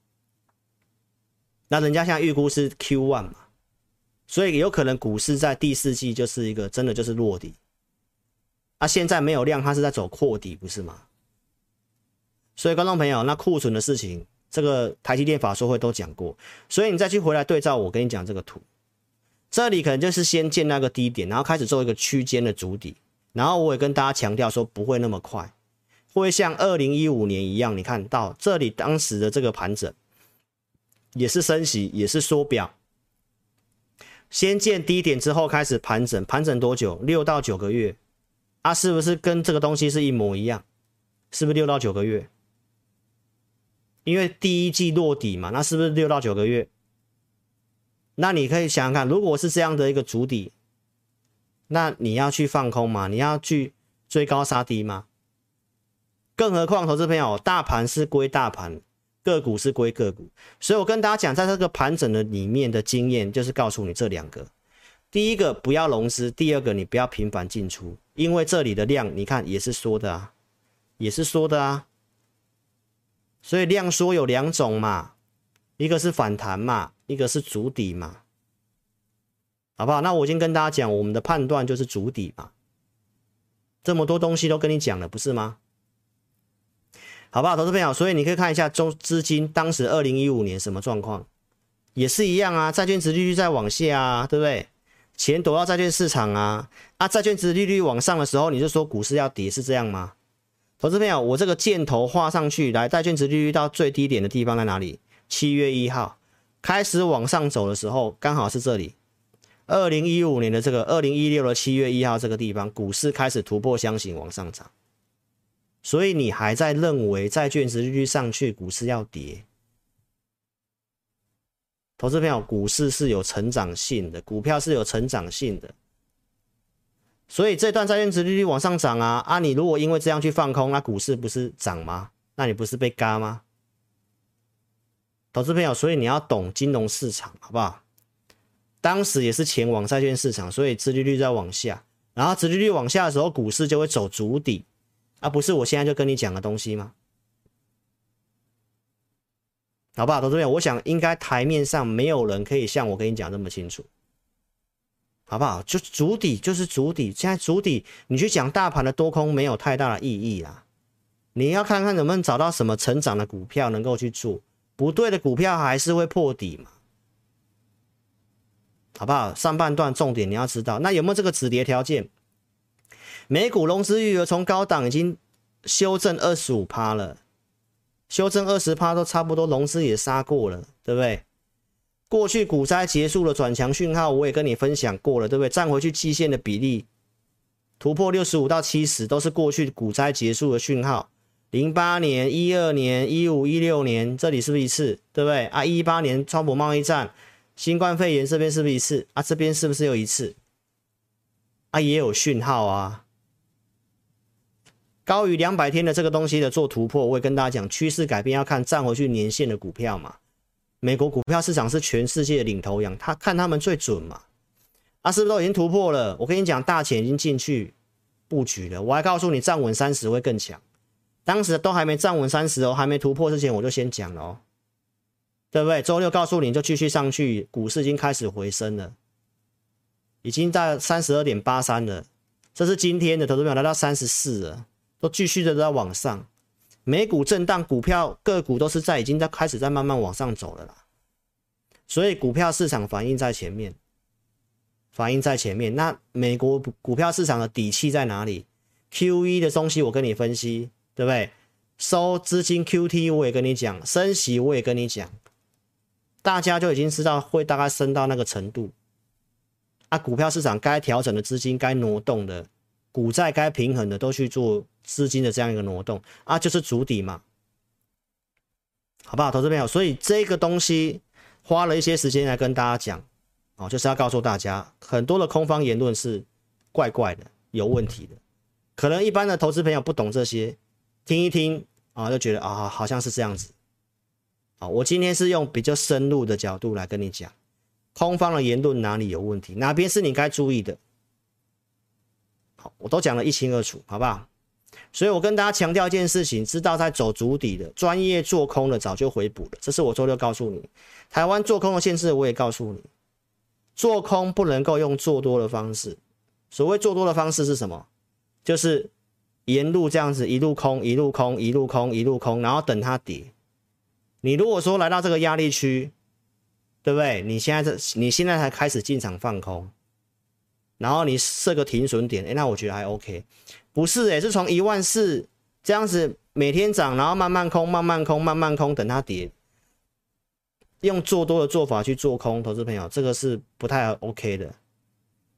那人家现在预估是 Q1 嘛，所以有可能股市在第四季就是一个真的就是落底。啊，现在没有量，它是在走扩底，不是吗？所以观众朋友，那库存的事情，这个台积电法说会都讲过，所以你再去回来对照我跟你讲这个图。这里可能就是先建那个低点，然后开始做一个区间的筑底，然后我也跟大家强调说不会那么快，会像二零一五年一样，你看到这里当时的这个盘整，也是升息，也是缩表，先建低点之后开始盘整，盘整多久？六到九个月，啊，是不是跟这个东西是一模一样？是不是六到九个月？因为第一季落底嘛，那是不是六到九个月？那你可以想想看，如果是这样的一个主底，那你要去放空吗？你要去追高杀低吗？更何况，投资朋友，大盘是归大盘，个股是归个股，所以我跟大家讲，在这个盘整的里面的经验，就是告诉你这两个：第一个不要融资，第二个你不要频繁进出，因为这里的量你看也是缩的啊，也是缩的啊，所以量缩有两种嘛，一个是反弹嘛。一个是筑底嘛，好不好？那我已经跟大家讲，我们的判断就是筑底嘛。这么多东西都跟你讲了，不是吗？好不好，投资朋友？所以你可以看一下中资金当时二零一五年什么状况，也是一样啊。债券殖利率在往下啊，对不对？钱躲到债券市场啊，啊，债券殖利率往上的时候，你就说股市要跌，是这样吗？投资朋友，我这个箭头画上去，来，债券殖利率到最低点的地方在哪里？七月一号。开始往上走的时候，刚好是这里，二零一五年的这个二零一六的七月一号这个地方，股市开始突破箱型往上涨。所以你还在认为债券殖利率上去，股市要跌？投资朋友，股市是有成长性的，股票是有成长性的，所以这段债券殖利率往上涨啊啊！你如果因为这样去放空，那股市不是涨吗？那你不是被嘎吗？投资朋友，所以你要懂金融市场，好不好？当时也是钱往债券市场，所以殖利率在往下，然后殖利率往下的时候，股市就会走足底，而不是我现在就跟你讲的东西吗？好不好，投资朋友？我想应该台面上没有人可以像我跟你讲这么清楚，好不好？就筑底就是筑底，现在筑底，你去讲大盘的多空没有太大的意义啦。你要看看能不能找到什么成长的股票能够去做，不对的股票还是会破底嘛，好不好？上半段重点你要知道，那有没有这个止跌条件？美股融资余额从高档已经修正二十五趴了。修正二十趴都差不多，融资也杀过了，对不对？过去股灾结束了转强讯号，我也跟你分享过了，对不对？站回去季线的比例突破六十五到七十，都是过去股灾结束的讯号。零八年、一二年、一五、一六年，这里是不是一次？对不对？啊，一八年川普贸易战、新冠肺炎这边是不是一次？啊，这边是不是又一次？啊，也有讯号啊。高于两百天的这个东西的做突破，我会跟大家讲，趋势改变要看站回去年线的股票嘛。美国股票市场是全世界的领头羊，他看他们最准嘛。啊，是不是都已经突破了？我跟你讲，大钱已经进去布局了。我还告诉你，站稳三十会更强。当时都还没站稳三十哦，还没突破之前，我就先讲了哦，对不对？周六告诉你就继续上去，股市已经开始回升了，已经在三十二点八三了。这是今天的投资表来到三十四了。都继续的在往上，美股震荡，股票个股都是在已经在开始在慢慢往上走了啦。所以股票市场反应在前面，反应在前面。那美国股票市场的底气在哪里？QE 的东西我跟你分析，对不对？收资金 QT 我也跟你讲，升息我也跟你讲，大家就已经知道会大概升到那个程度。啊，股票市场该调整的资金，该挪动的。股债该平衡的都去做资金的这样一个挪动啊，就是筑底嘛，好不好，投资朋友？所以这个东西花了一些时间来跟大家讲哦，就是要告诉大家，很多的空方言论是怪怪的、有问题的，可能一般的投资朋友不懂这些，听一听啊，就觉得啊，好像是这样子啊。我今天是用比较深入的角度来跟你讲，空方的言论哪里有问题，哪边是你该注意的。我都讲得一清二楚，好不好？所以我跟大家强调一件事情：知道在走足底的专业做空的早就回补了。这是我周六告诉你，台湾做空的限制我也告诉你，做空不能够用做多的方式。所谓做多的方式是什么？就是沿路这样子一路空，一路空，一路空，一路空，然后等它跌。你如果说来到这个压力区，对不对？你现在这你现在才开始进场放空。然后你设个停损点，哎，那我觉得还 OK，不是哎，是从一万四这样子每天涨，然后慢慢空，慢慢空，慢慢空，等它跌，用做多的做法去做空，投资朋友，这个是不太 OK 的，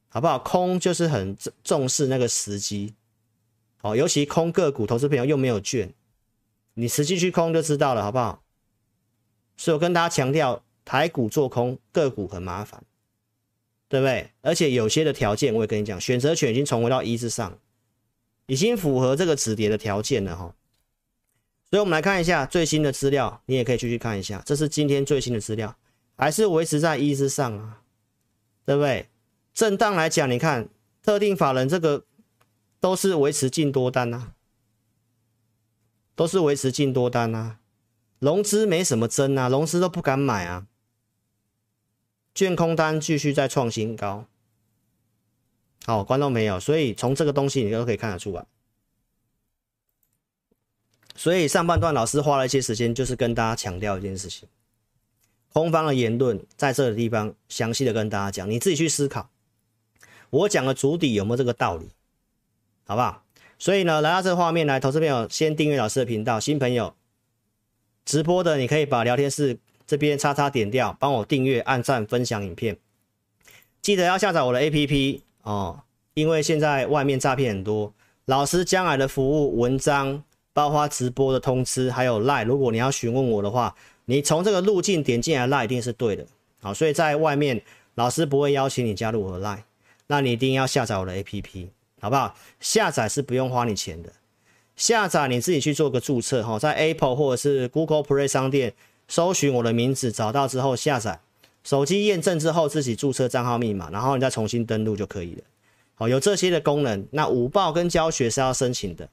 好不好？空就是很重视那个时机，哦，尤其空个股，投资朋友又没有券，你实际去空就知道了，好不好？所以我跟大家强调，台股做空个股很麻烦。对不对？而且有些的条件，我也跟你讲，选择权已经重回到一之上，已经符合这个止跌的条件了哈。所以，我们来看一下最新的资料，你也可以继续看一下，这是今天最新的资料，还是维持在一之上啊？对不对？震荡来讲，你看特定法人这个都是维持净多单啊，都是维持净多单啊，融资没什么增啊，融资都不敢买啊。券空单继续在创新高，好，观众朋友，所以从这个东西你都可以看得出来。所以上半段老师花了一些时间，就是跟大家强调一件事情：空方的言论在这个地方详细的跟大家讲，你自己去思考。我讲的主底有没有这个道理？好不好？所以呢，来到这个画面来，投资朋友先订阅老师的频道，新朋友直播的你可以把聊天室。这边叉叉点掉，帮我订阅、按赞、分享影片，记得要下载我的 APP 哦，因为现在外面诈骗很多，老师将来的服务、文章、包括直播的通知，还有 Line。如果你要询问我的话，你从这个路径点进来 Line 一定是对的。好，所以在外面老师不会邀请你加入我的 Line，那你一定要下载我的 APP，好不好？下载是不用花你钱的，下载你自己去做个注册哈，在 Apple 或者是 Google Play 商店搜寻我的名字，找到之后下载，手机验证之后自己注册账号密码，然后你再重新登录就可以了。好，有这些的功能，那五报跟教学是要申请的。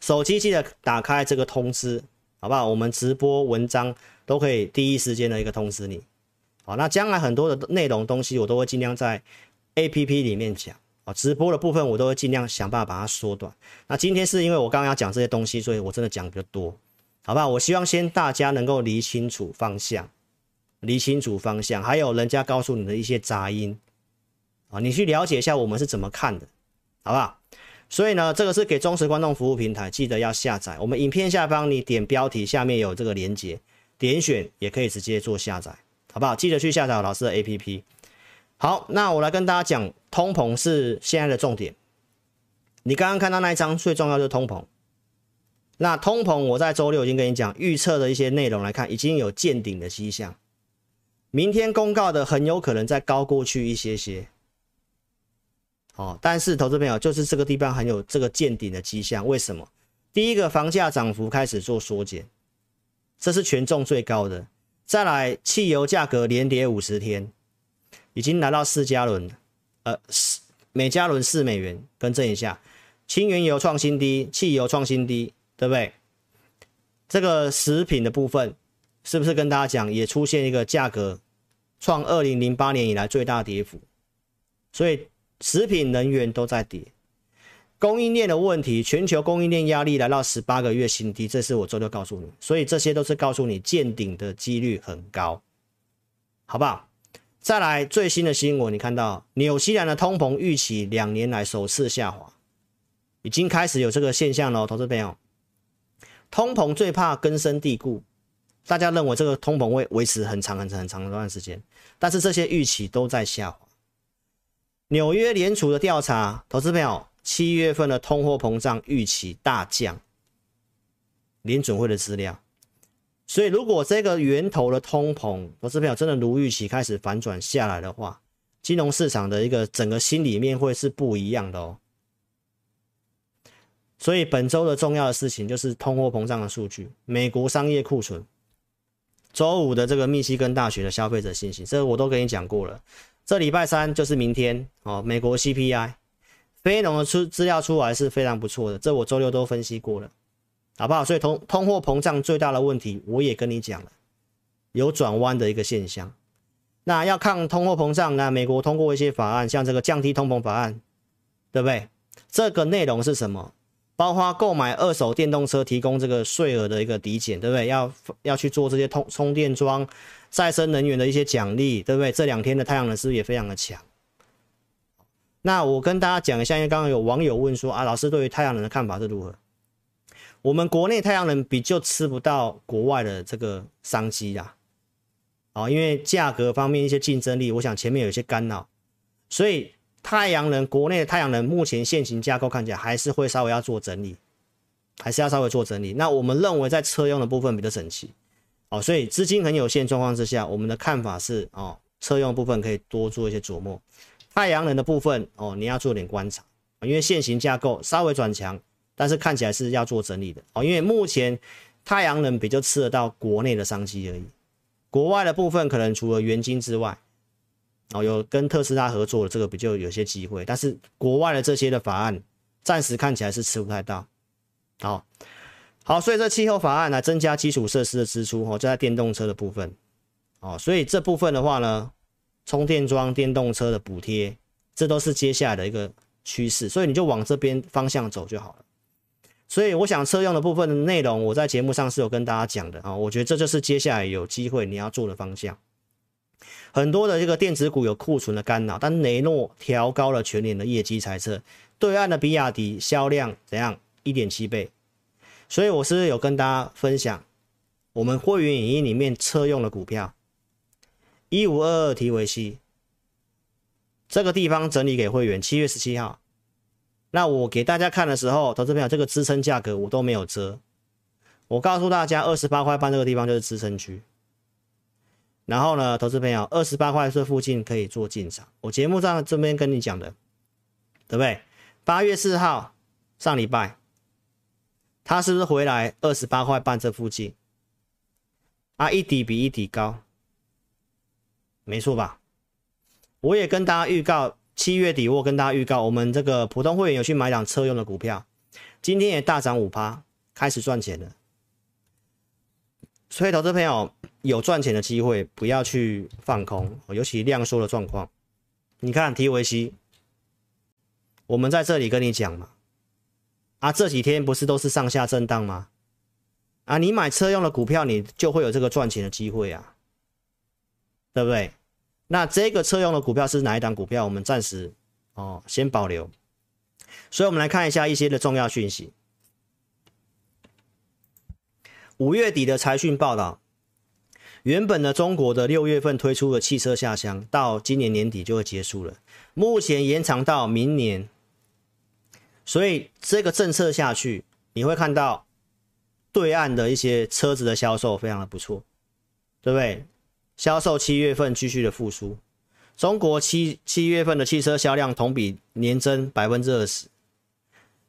手机记得打开这个通知，好不好？我们直播文章都可以第一时间的一个通知你。好，那将来很多的内容东西我都会尽量在 APP 里面讲。啊，直播的部分我都会尽量想办法把它缩短。那今天是因为我刚刚要讲这些东西，所以我真的讲比较多，好不好？我希望先大家能够理清楚方向，理清楚方向，还有人家告诉你的一些杂音啊，你去了解一下我们是怎么看的，好不好？所以呢，这个是给忠实观众服务平台，记得要下载。我们影片下方你点标题，下面有这个连接，点选也可以直接做下载，好不好？记得去下载老师的 APP。好，那我来跟大家讲，通膨是现在的重点。你刚刚看到那一张最重要就是通膨。那通膨我在周六已经跟你讲，预测的一些内容来看，已经有见顶的迹象。明天公告的很有可能再高过去一些些。哦，但是投资朋友就是这个地方很有这个见顶的迹象，为什么？第一个，房价涨幅开始做缩减，这是权重最高的。再来，汽油价格连跌五十天，已经来到四加仑，呃，四每加仑四美元，更正一下，轻原油创新低，汽油创新低，对不对？这个食品的部分是不是跟大家讲，也出现一个价格创二零零八年以来最大跌幅，所以。食品、能源都在跌，供应链的问题，全球供应链压力来到十八个月新低，这是我周六告诉你，所以这些都是告诉你见顶的几率很高，好不好？再来最新的新闻，你看到纽西兰的通膨预期两年来首次下滑，已经开始有这个现象了，投资朋友，通膨最怕根深蒂固，大家认为这个通膨会维持很长很长很长一段时间，但是这些预期都在下滑。纽约联储的调查，投资朋友，七月份的通货膨胀预期大降。联准会的资料，所以如果这个源头的通膨，投资朋友真的如预期开始反转下来的话，金融市场的一个整个心里面会是不一样的哦。所以本周的重要的事情就是通货膨胀的数据，美国商业库存，周五的这个密西根大学的消费者信心，这个我都跟你讲过了。这礼拜三就是明天哦，美国 CPI 非农的出资料出来是非常不错的，这我周六都分析过了，好不好？所以通通货膨胀最大的问题我也跟你讲了，有转弯的一个现象。那要抗通货膨胀，那美国通过一些法案，像这个降低通膨法案，对不对？这个内容是什么？包括购买二手电动车提供这个税额的一个抵减，对不对？要要去做这些充充电桩。再生能源的一些奖励，对不对？这两天的太阳能是不是也非常的强？那我跟大家讲一下，因为刚刚有网友问说啊，老师对于太阳能的看法是如何？我们国内太阳能比就吃不到国外的这个商机啦，啊，因为价格方面一些竞争力，我想前面有一些干扰，所以太阳能国内的太阳能目前现行架构看起来还是会稍微要做整理，还是要稍微做整理。那我们认为在车用的部分比较整齐。哦，所以资金很有限状况之下，我们的看法是哦，车用部分可以多做一些琢磨，太阳能的部分哦，你要做点观察，因为现行架构稍微转强，但是看起来是要做整理的哦，因为目前太阳能比较吃得到国内的商机而已，国外的部分可能除了元晶之外，哦，有跟特斯拉合作的这个比较有些机会，但是国外的这些的法案暂时看起来是吃不太到，好。好，所以这气候法案来增加基础设施的支出哦，就在电动车的部分哦，所以这部分的话呢，充电桩、电动车的补贴，这都是接下来的一个趋势，所以你就往这边方向走就好了。所以我想车用的部分的内容，我在节目上是有跟大家讲的啊，我觉得这就是接下来有机会你要做的方向。很多的这个电子股有库存的干扰，但雷诺调高了全年的业绩猜测，对岸的比亚迪销量怎样？一点七倍。所以我是有跟大家分享，我们会员影音里面车用的股票，一五二二提维西，这个地方整理给会员，七月十七号，那我给大家看的时候，投资朋友这个支撑价格我都没有遮。我告诉大家，二十八块半这个地方就是支撑区。然后呢，投资朋友，二十八块这附近可以做进场。我节目上这边跟你讲的，对不对？八月四号上礼拜，它是不是回来二十八块半这附近？啊，一底比一底高，没错吧？我也跟大家预告，七月底我跟大家预告，我们这个普通会员有去买档车用的股票，今天也大涨五趴，开始赚钱了。所以，投资朋友有赚钱的机会，不要去放空，尤其量缩的状况。你看 TVC，我们在这里跟你讲嘛，啊，这几天不是都是上下震荡吗？啊，你买车用的股票，你就会有这个赚钱的机会啊，对不对？那这个车用的股票是哪一档股票？我们暂时哦先保留。所以，我们来看一下一些的重要讯息。五月底的财讯报道，原本呢，中国的六月份推出的汽车下乡，到今年年底就会结束了，目前延长到明年。所以这个政策下去，你会看到。对岸的一些车子的销售非常的不错，对不对？销售七月份继续的复苏，中国七七月份的汽车销量同比年增百分之二十，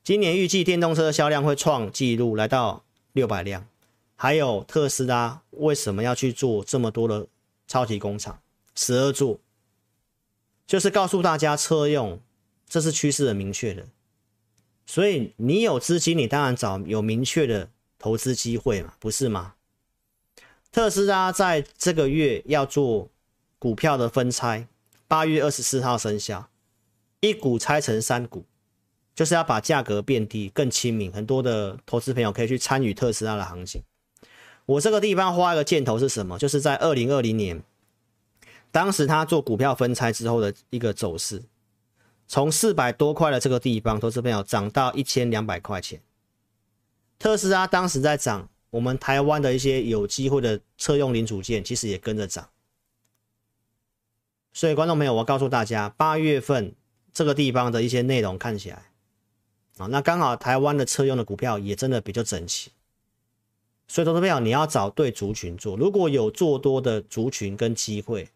今年预计电动车销量会创纪录，来到六百辆。还有特斯拉为什么要去做这么多的超级工厂？十二座，就是告诉大家车用这是趋势很明确的，所以你有资金，你当然找有明确的。投资机会嘛，不是吗？特斯拉在这个月要做股票的分拆，八月二十四号生效，一股拆成三股，就是要把价格变低，更亲民。很多的投资朋友可以去参与特斯拉的行情。我这个地方画一个箭头是什么？就是在二零二零年，当时他做股票分拆之后的一个走势，从四百多块的这个地方，投资朋友涨到一千两百块钱。特斯拉当时在涨，我们台湾的一些有机会的车用零组件其实也跟着涨。所以，观众朋友，我告诉大家，八月份这个地方的一些内容看起来啊，那刚好台湾的车用的股票也真的比较整齐。所以，投资朋友，你要找对族群做。如果有做多的族群跟机会，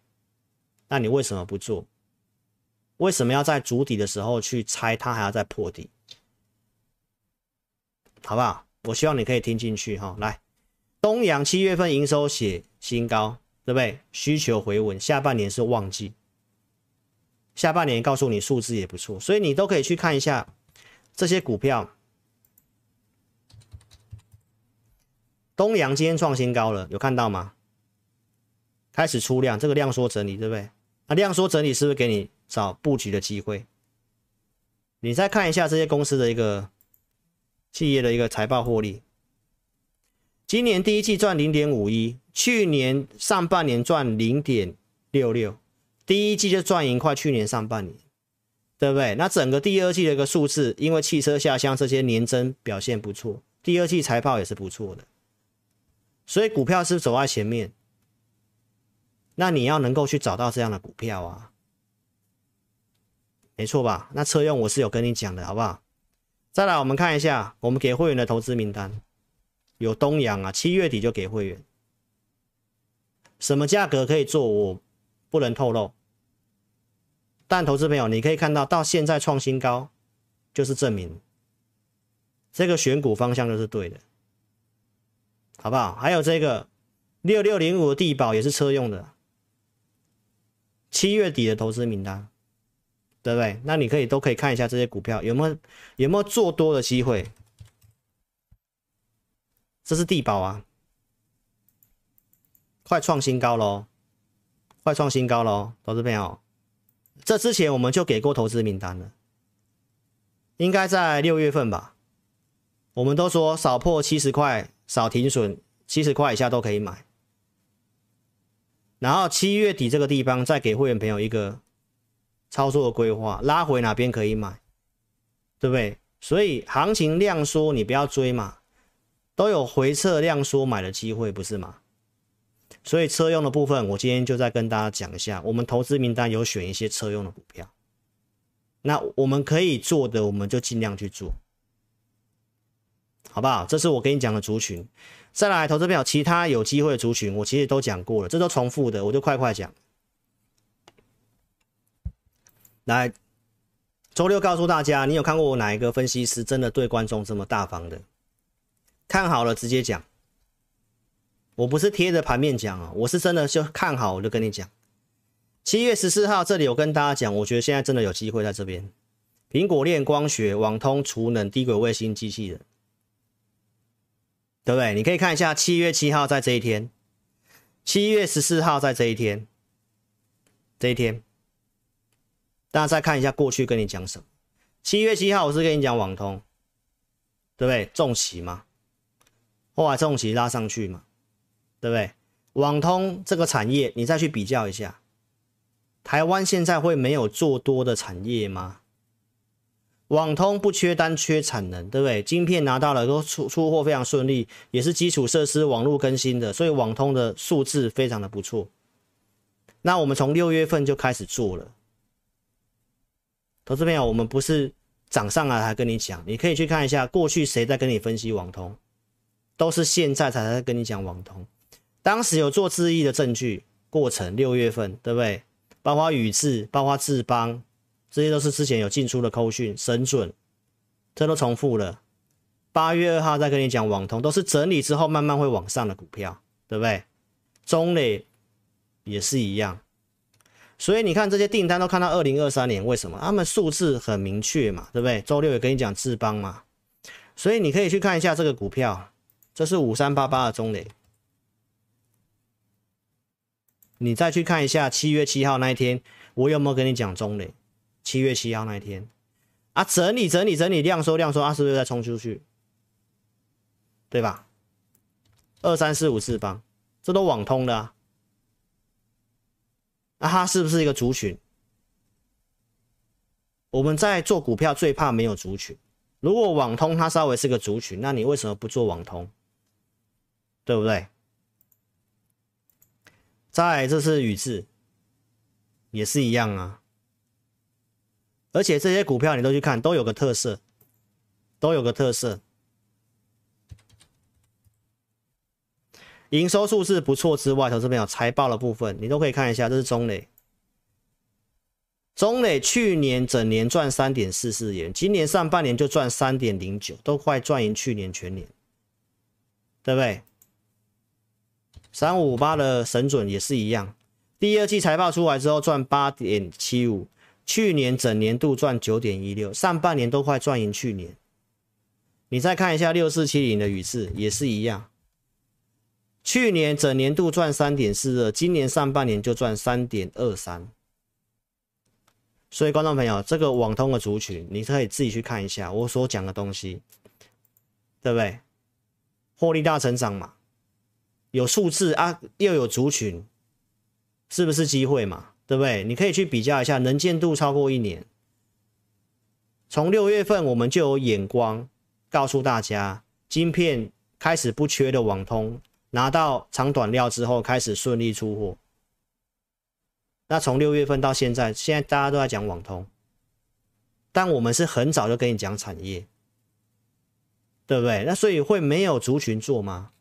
那你为什么不做？为什么要在主底的时候去猜它，还要再破底？好不好？我希望你可以听进去哈，来，东阳七月份营收写新高，对不对？需求回稳，下半年是旺季，下半年告诉你数字也不错，所以你都可以去看一下这些股票。东阳今天创新高了，有看到吗？开始出量，这个量缩整理，对不对？那量缩整理是不是给你找布局的机会？你再看一下这些公司的一个。企业的一个财报获利，今年第一季赚零点五一，去年上半年赚零点六六，第一季就赚赢快去年上半年，对不对？那整个第二季的一个数字，因为汽车下乡这些年增表现不错，第二季财报也是不错的，所以股票是走在前面，那你要能够去找到这样的股票啊，没错吧？那车用我是有跟你讲的，好不好？再来，我们看一下我们给会员的投资名单，有东阳啊，七月底就给会员，什么价格可以做，我不能透露。但投资朋友，你可以看到到现在创新高，就是证明这个选股方向就是对的，好不好？还有这个六六零五的帝宝也是车用的，七月底的投资名单。对不对？那你可以都可以看一下这些股票有没有有没有做多的机会。这是地保啊，快创新高喽，快创新高喽，投资朋友。这之前我们就给过投资名单了，应该在六月份吧。我们都说少破七十块，少停损，七十块以下都可以买。然后七月底这个地方再给会员朋友一个。操作的规划，拉回哪边可以买，对不对？所以行情量缩，你不要追嘛，都有回撤量缩买的机会，不是吗？所以车用的部分，我今天就再跟大家讲一下，我们投资名单有选一些车用的股票，那我们可以做的，我们就尽量去做，好不好？这是我跟你讲的族群。再来，投资票，其他有机会的族群，我其实都讲过了，这都重复的，我就快快讲。来，周六告诉大家，你有看过我哪一个分析师真的对观众这么大方的？看好了直接讲，我不是贴着盘面讲啊，我是真的就看好，我就跟你讲。七月十四号这里我跟大家讲，我觉得现在真的有机会在这边，苹果链、光学、网通、储能、低轨卫星、机器人，对不对？你可以看一下七月七号在这一天，七月十四号在这一天，这一天。大家再看一下过去跟你讲什么？七月七号我是跟你讲网通，对不对？重骑嘛，后来重骑拉上去嘛，对不对？网通这个产业你再去比较一下，台湾现在会没有做多的产业吗？网通不缺单缺产能，对不对？晶片拿到了都出出货非常顺利，也是基础设施网络更新的，所以网通的数字非常的不错。那我们从六月份就开始做了。投资朋友，我们不是涨上来才跟你讲，你可以去看一下过去谁在跟你分析网通，都是现在才在跟你讲网通。当时有做质疑的证据，过程六月份对不对？包括宇智，包括智邦，这些都是之前有进出的扣讯，神准，这都重复了。八月二号再跟你讲网通，都是整理之后慢慢会往上的股票，对不对？中磊也是一样。所以你看这些订单都看到二零二三年，为什么？他们数字很明确嘛，对不对？周六也跟你讲智邦嘛，所以你可以去看一下这个股票，这是五三八八的中磊。你再去看一下七月七号那一天，我有没有跟你讲中磊？七月七号那一天啊，整理整理整理，量缩量缩啊，是不是再冲出去？对吧？二三四五智邦，这都网通的啊。那、它是不是一个族群？我们在做股票最怕没有族群。如果网通它稍微是个族群，那你为什么不做网通？对不对？再来，这是宇智，也是一样啊。而且这些股票你都去看，都有个特色，都有个特色。营收数字不错之外，投资朋友财报的部分你都可以看一下，这是中磊。中磊去年整年赚三点四四元，今年上半年就赚三点零九，都快赚赢去年全年，对不对？三五五八的神准也是一样，第二季财报出来之后赚八点七五，去年整年度赚九点一六，上半年都快赚赢去年。你再看一下六四七零的宇智也是一样。去年整年度赚三点四二，今年上半年就赚三点二三。所以，观众朋友，这个网通的族群，你可以自己去看一下我所讲的东西，对不对？获利大成长嘛，有数字啊，又有族群，是不是机会嘛？对不对？你可以去比较一下，能见度超过一年。从六月份我们就有眼光，告诉大家，晶片开始不缺的网通。拿到长短料之后，开始顺利出货。那从六月份到现在，现在大家都在讲网通，但我们是很早就跟你讲产业，对不对？那所以会没有族群做吗？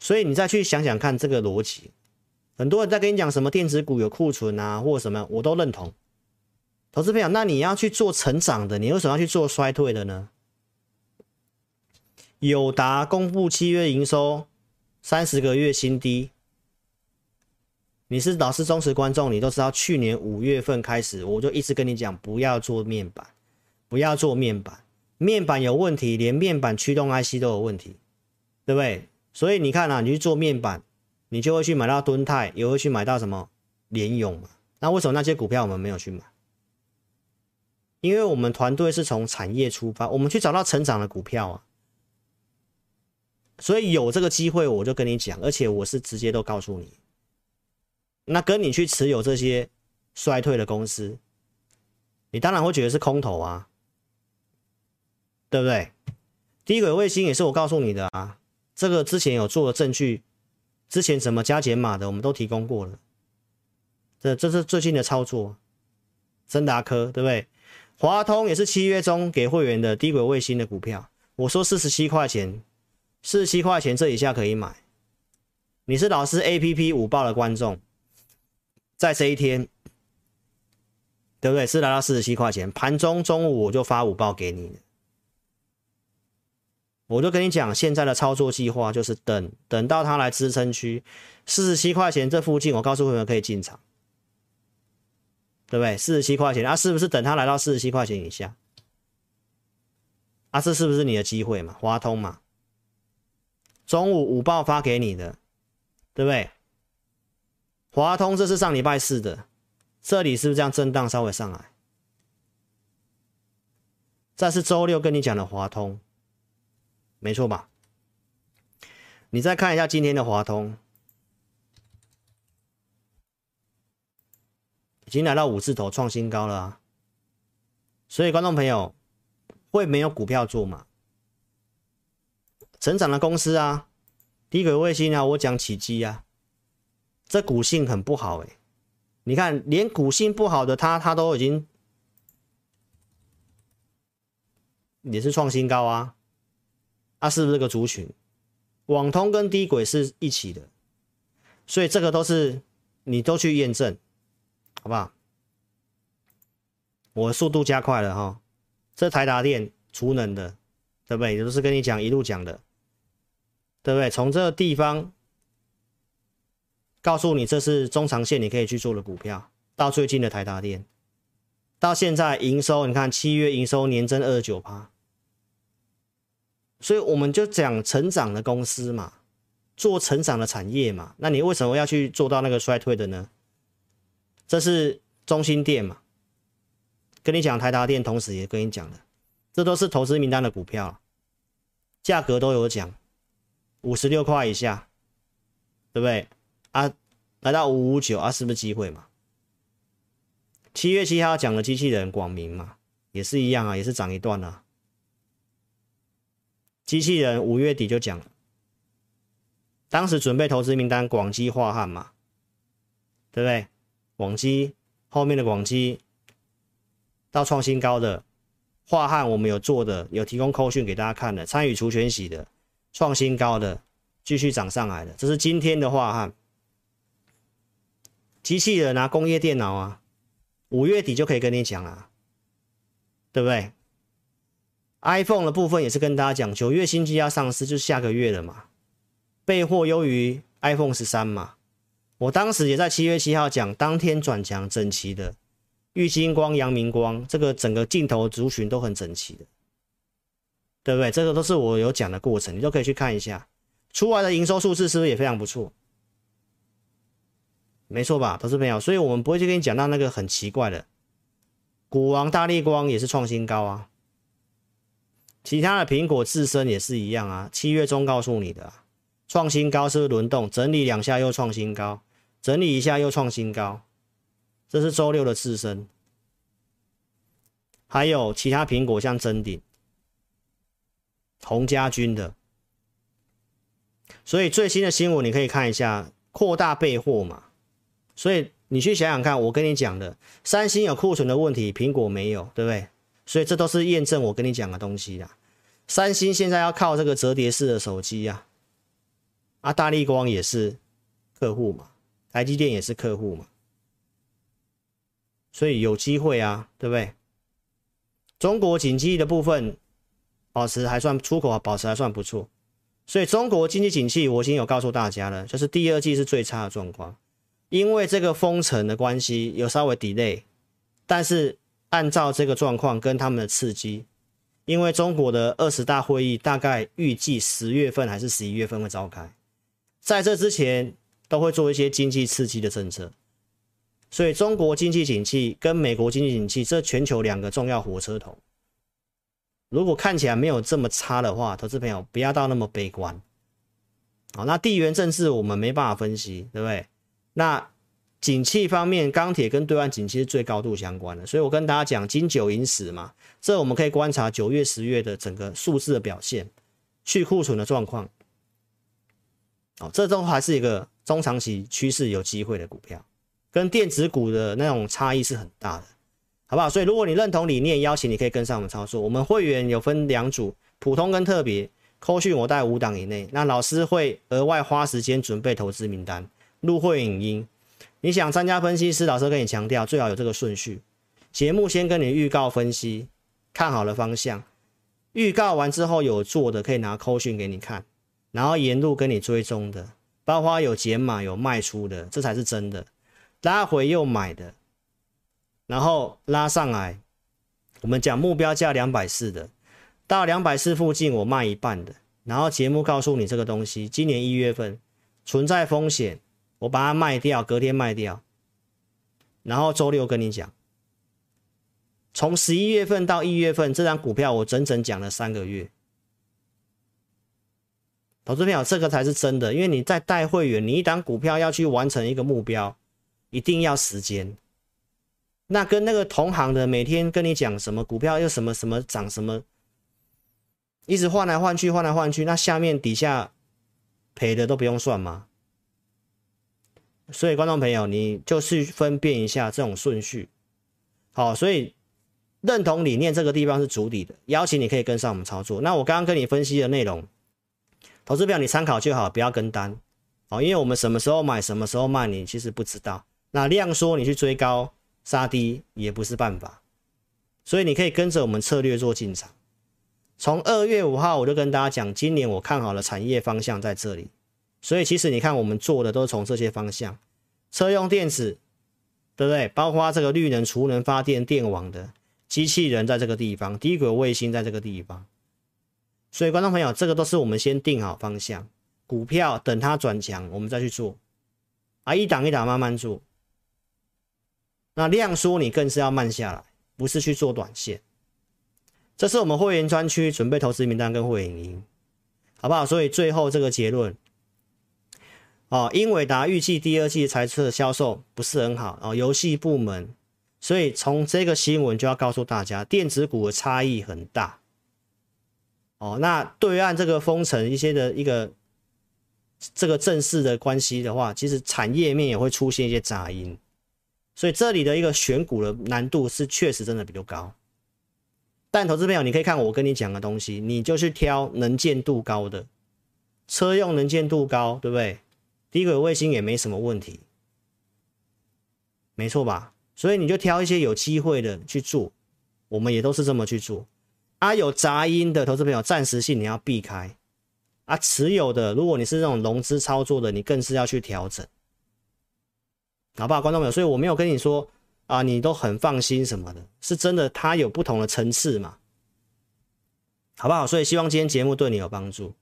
所以你再去想想看这个逻辑。很多人在跟你讲什么电子股有库存啊，或者什么，我都认同。投资朋友，那你要去做成长的，你为什么要去做衰退的呢？友达公布七月营收三十个月新低，你是老师忠实观众，你都知道去年五月份开始，我就一直跟你讲不要做面板，不要做面板，面板有问题，连面板驱动 IC 都有问题，对不对？所以你看啊，你去做面板，你就会去买到敦泰，也会去买到什么联咏嘛。那为什么那些股票我们没有去买？因为我们团队是从产业出发，我们去找到成长的股票啊。所以有这个机会，我就跟你讲，而且我是直接都告诉你。那跟你去持有这些衰退的公司，你当然会觉得是空头啊，对不对？低轨卫星也是我告诉你的啊，这个之前有做的证据，之前怎么加减码的，我们都提供过了。这这是最近的操作，森达科，对不对？华通也是七月中给会员的低轨卫星的股票，我说四十七块钱，四十七块钱这以下可以买。你是老师 APP 午报的观众，在这一天，对不对？是来到四十七块钱，盘中中午我就发午报给你。我就跟你讲，现在的操作计划就是等等到它来支撑区四十七块钱这附近，我告诉会员可以进场，对不对？四十七块钱啊，是不是等它来到四十七块钱以下？啊，这是不是你的机会嘛？华通嘛，中午午报发给你的，对不对？华通这是上礼拜四的，这里是不是这样震荡稍微上来？这是周六跟你讲的华通。没错吧？你再看一下今天的华通，已经来到五字头创新高了啊！所以观众朋友会没有股票做吗？成长的公司啊，低轨卫星啊，我讲起基啊，这股性很不好哎、你看，连股性不好的它，它都已经也是创新高啊！啊，是不是这个族群？网通跟低轨是一起的，所以这个都是你都去验证，好不好？我速度加快了哈，这台达电储能的，对不对？也都是跟你讲一路讲的，对不对？从这个地方告诉你，这是中长线你可以去做的股票。到最近的台达电，到现在营收，你看七月营收年增二十九趴。所以我们就讲成长的公司嘛，做成长的产业嘛。那你为什么要去做到那个衰退的呢？这是中心店嘛，跟你讲台达电，同时也跟你讲了，这都是投资名单的股票，价格都有讲，五十六块以下，对不对？啊，来到五五九啊，是不是机会嘛？七月七号讲的机器人广明嘛，也是一样啊，也是涨一段啊。机器人五月底就讲了，当时准备投资名单广基樺汉嘛，对不对？广基后面的广基到创新高的樺汉，我们有做的，有提供扣讯给大家看的，参与除权洗的创新高的继续涨上来的，这是今天的樺汉。机器人啊，工业电脑啊，五月底就可以跟你讲啊，对不对？iPhone 的部分也是跟大家讲，九月新机要上市，就是下个月了嘛。备货优于 iPhone 十三嘛。我当时也在七月七号讲，当天转强整齐的，玉晶光、阳明光这个整个镜头族群都很整齐的，对不对？这个都是我有讲的过程，你都可以去看一下。出来的营收数字是不是也非常不错？没错吧，投资朋友？所以我们不会去跟你讲到那个很奇怪的，股王大力光也是创新高啊。其他的苹果自身也是一样啊，七月中告诉你的，创新高是轮动整理两下又创新高，整理一下又创新高，这是周六的自身。还有其他苹果像臻鼎、洪家军的，所以最新的新闻你可以看一下，扩大备货嘛。所以你去想想看，我跟你讲的，三星有库存的问题，苹果没有，对不对？所以这都是验证我跟你讲的东西啦。三星现在要靠这个折叠式的手机呀，啊，大立光也是客户嘛，台积电也是客户嘛，所以有机会啊，对不对？中国经济的部分保持还算出口保持还算不错，所以中国经济景气我已经有告诉大家了，就是第二季是最差的状况，因为这个封城的关系有稍微 delay，但是。按照这个状况跟他们的刺激，因为中国的二十大会议大概预计十月份还是十一月份会召开，在这之前都会做一些经济刺激的政策，所以中国经济景气跟美国经济景气这全球两个重要火车头，如果看起来没有这么差的话，投资朋友不要到那么悲观。好，那地缘政治我们没办法分析，对不对？那。景气方面，钢铁跟对岸景气是最高度相关的，所以我跟大家讲金九银十嘛，这我们可以观察九月、十月的整个数字的表现，去库存的状况，哦，这都还是一个中长期趋势有机会的股票，跟电子股的那种差异是很大的。好不好？所以如果你认同理念，邀请你可以跟上我们操作。我们会员有分两组，普通跟特别。扣讯我带五档以内，那老师会额外花时间准备投资名单、入会影音。你想参加分析师，老师跟你强调，最好有这个顺序。节目先跟你预告分析，看好的方向。预告完之后有做的，可以拿扣讯给你看，然后沿路跟你追踪的，包括有减码、有卖出的，这才是真的。拉回又买的，然后拉上来，我们讲目标价两百四的。到两百四附近，我卖一半的，然后节目告诉你这个东西，今年一月份存在风险，我把它卖掉，隔天卖掉，然后周六跟你讲，从十一月份到一月份，这张股票我整整讲了三个月。投资朋友，这个才是真的，因为你在带会员，你一档股票要去完成一个目标，一定要时间。那跟那个同行的每天跟你讲什么股票又什么什么涨什么。一直换来换去，换来换去，那下面底下赔的都不用算吗？所以观众朋友，你就去分辨一下这种顺序。好，所以认同理念这个地方是主底的，邀请你可以跟上我们操作。那我刚刚跟你分析的内容，投资表你参考就好，不要跟单。好，因为我们什么时候买，什么时候卖，你其实不知道。那量缩你去追高杀低也不是办法，所以你可以跟着我们策略做进场。从二月五号我就跟大家讲，今年我看好了产业方向在这里，所以其实你看我们做的都是从这些方向，车用电子，对不对？包括这个绿能、储能、发电、电网的机器人在这个地方，低轨卫星在这个地方，所以观众朋友，这个都是我们先定好方向，股票等它转强，我们再去做，啊，一档一档慢慢做，那量缩你更是要慢下来，不是去做短线。这是我们会员专区准备投资名单跟会员营，好不好？所以最后这个结论，哦，英伟达预计第二季财测销售不是很好哦，游戏部门，所以从这个新闻就要告诉大家，电子股的差异很大，哦，那对岸这个封城一些的一个这个正式的关系的话，其实产业面也会出现一些杂音，所以这里的一个选股的难度是确实真的比较高。但投资朋友，你可以看我跟你讲的东西，你就去挑能见度高的车用，能见度高，对不对？低轨卫星也没什么问题，没错吧？所以你就挑一些有机会的去做，我们也都是这么去做。啊，有杂音的投资朋友，暂时性你要避开。啊，持有的，如果你是那种融资操作的，你更是要去调整，好不好，观众朋友？所以我没有跟你说。啊，你都很放心什么的，是真的，它有不同的层次嘛，好不好？所以希望今天节目对你有帮助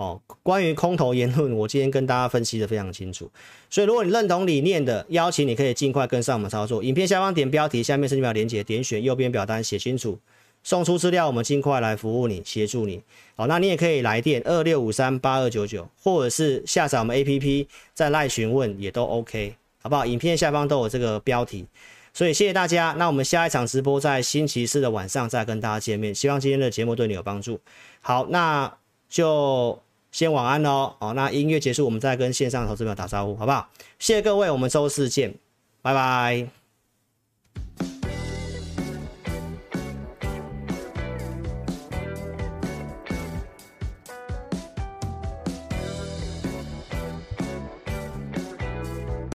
哦。关于空头言论，我今天跟大家分析的非常清楚。所以如果你认同理念的，邀请你可以尽快跟上我们操作。影片下方点标题，下面是秒连接，点选右边表单写清楚，送出资料，我们尽快来服务你，协助你。好，那你也可以来电二六五三八二九九，或者是下载我们 APP，在赖询问也都 OK，好不好？影片下方都有这个标题。所以谢谢大家，那我们下一场直播在星期四的晚上再跟大家见面。希望今天的节目对你有帮助。好，那就先晚安喽哦那音乐结束我们再跟线上投资朋友打招呼好不好？谢谢各位我们周四见拜拜。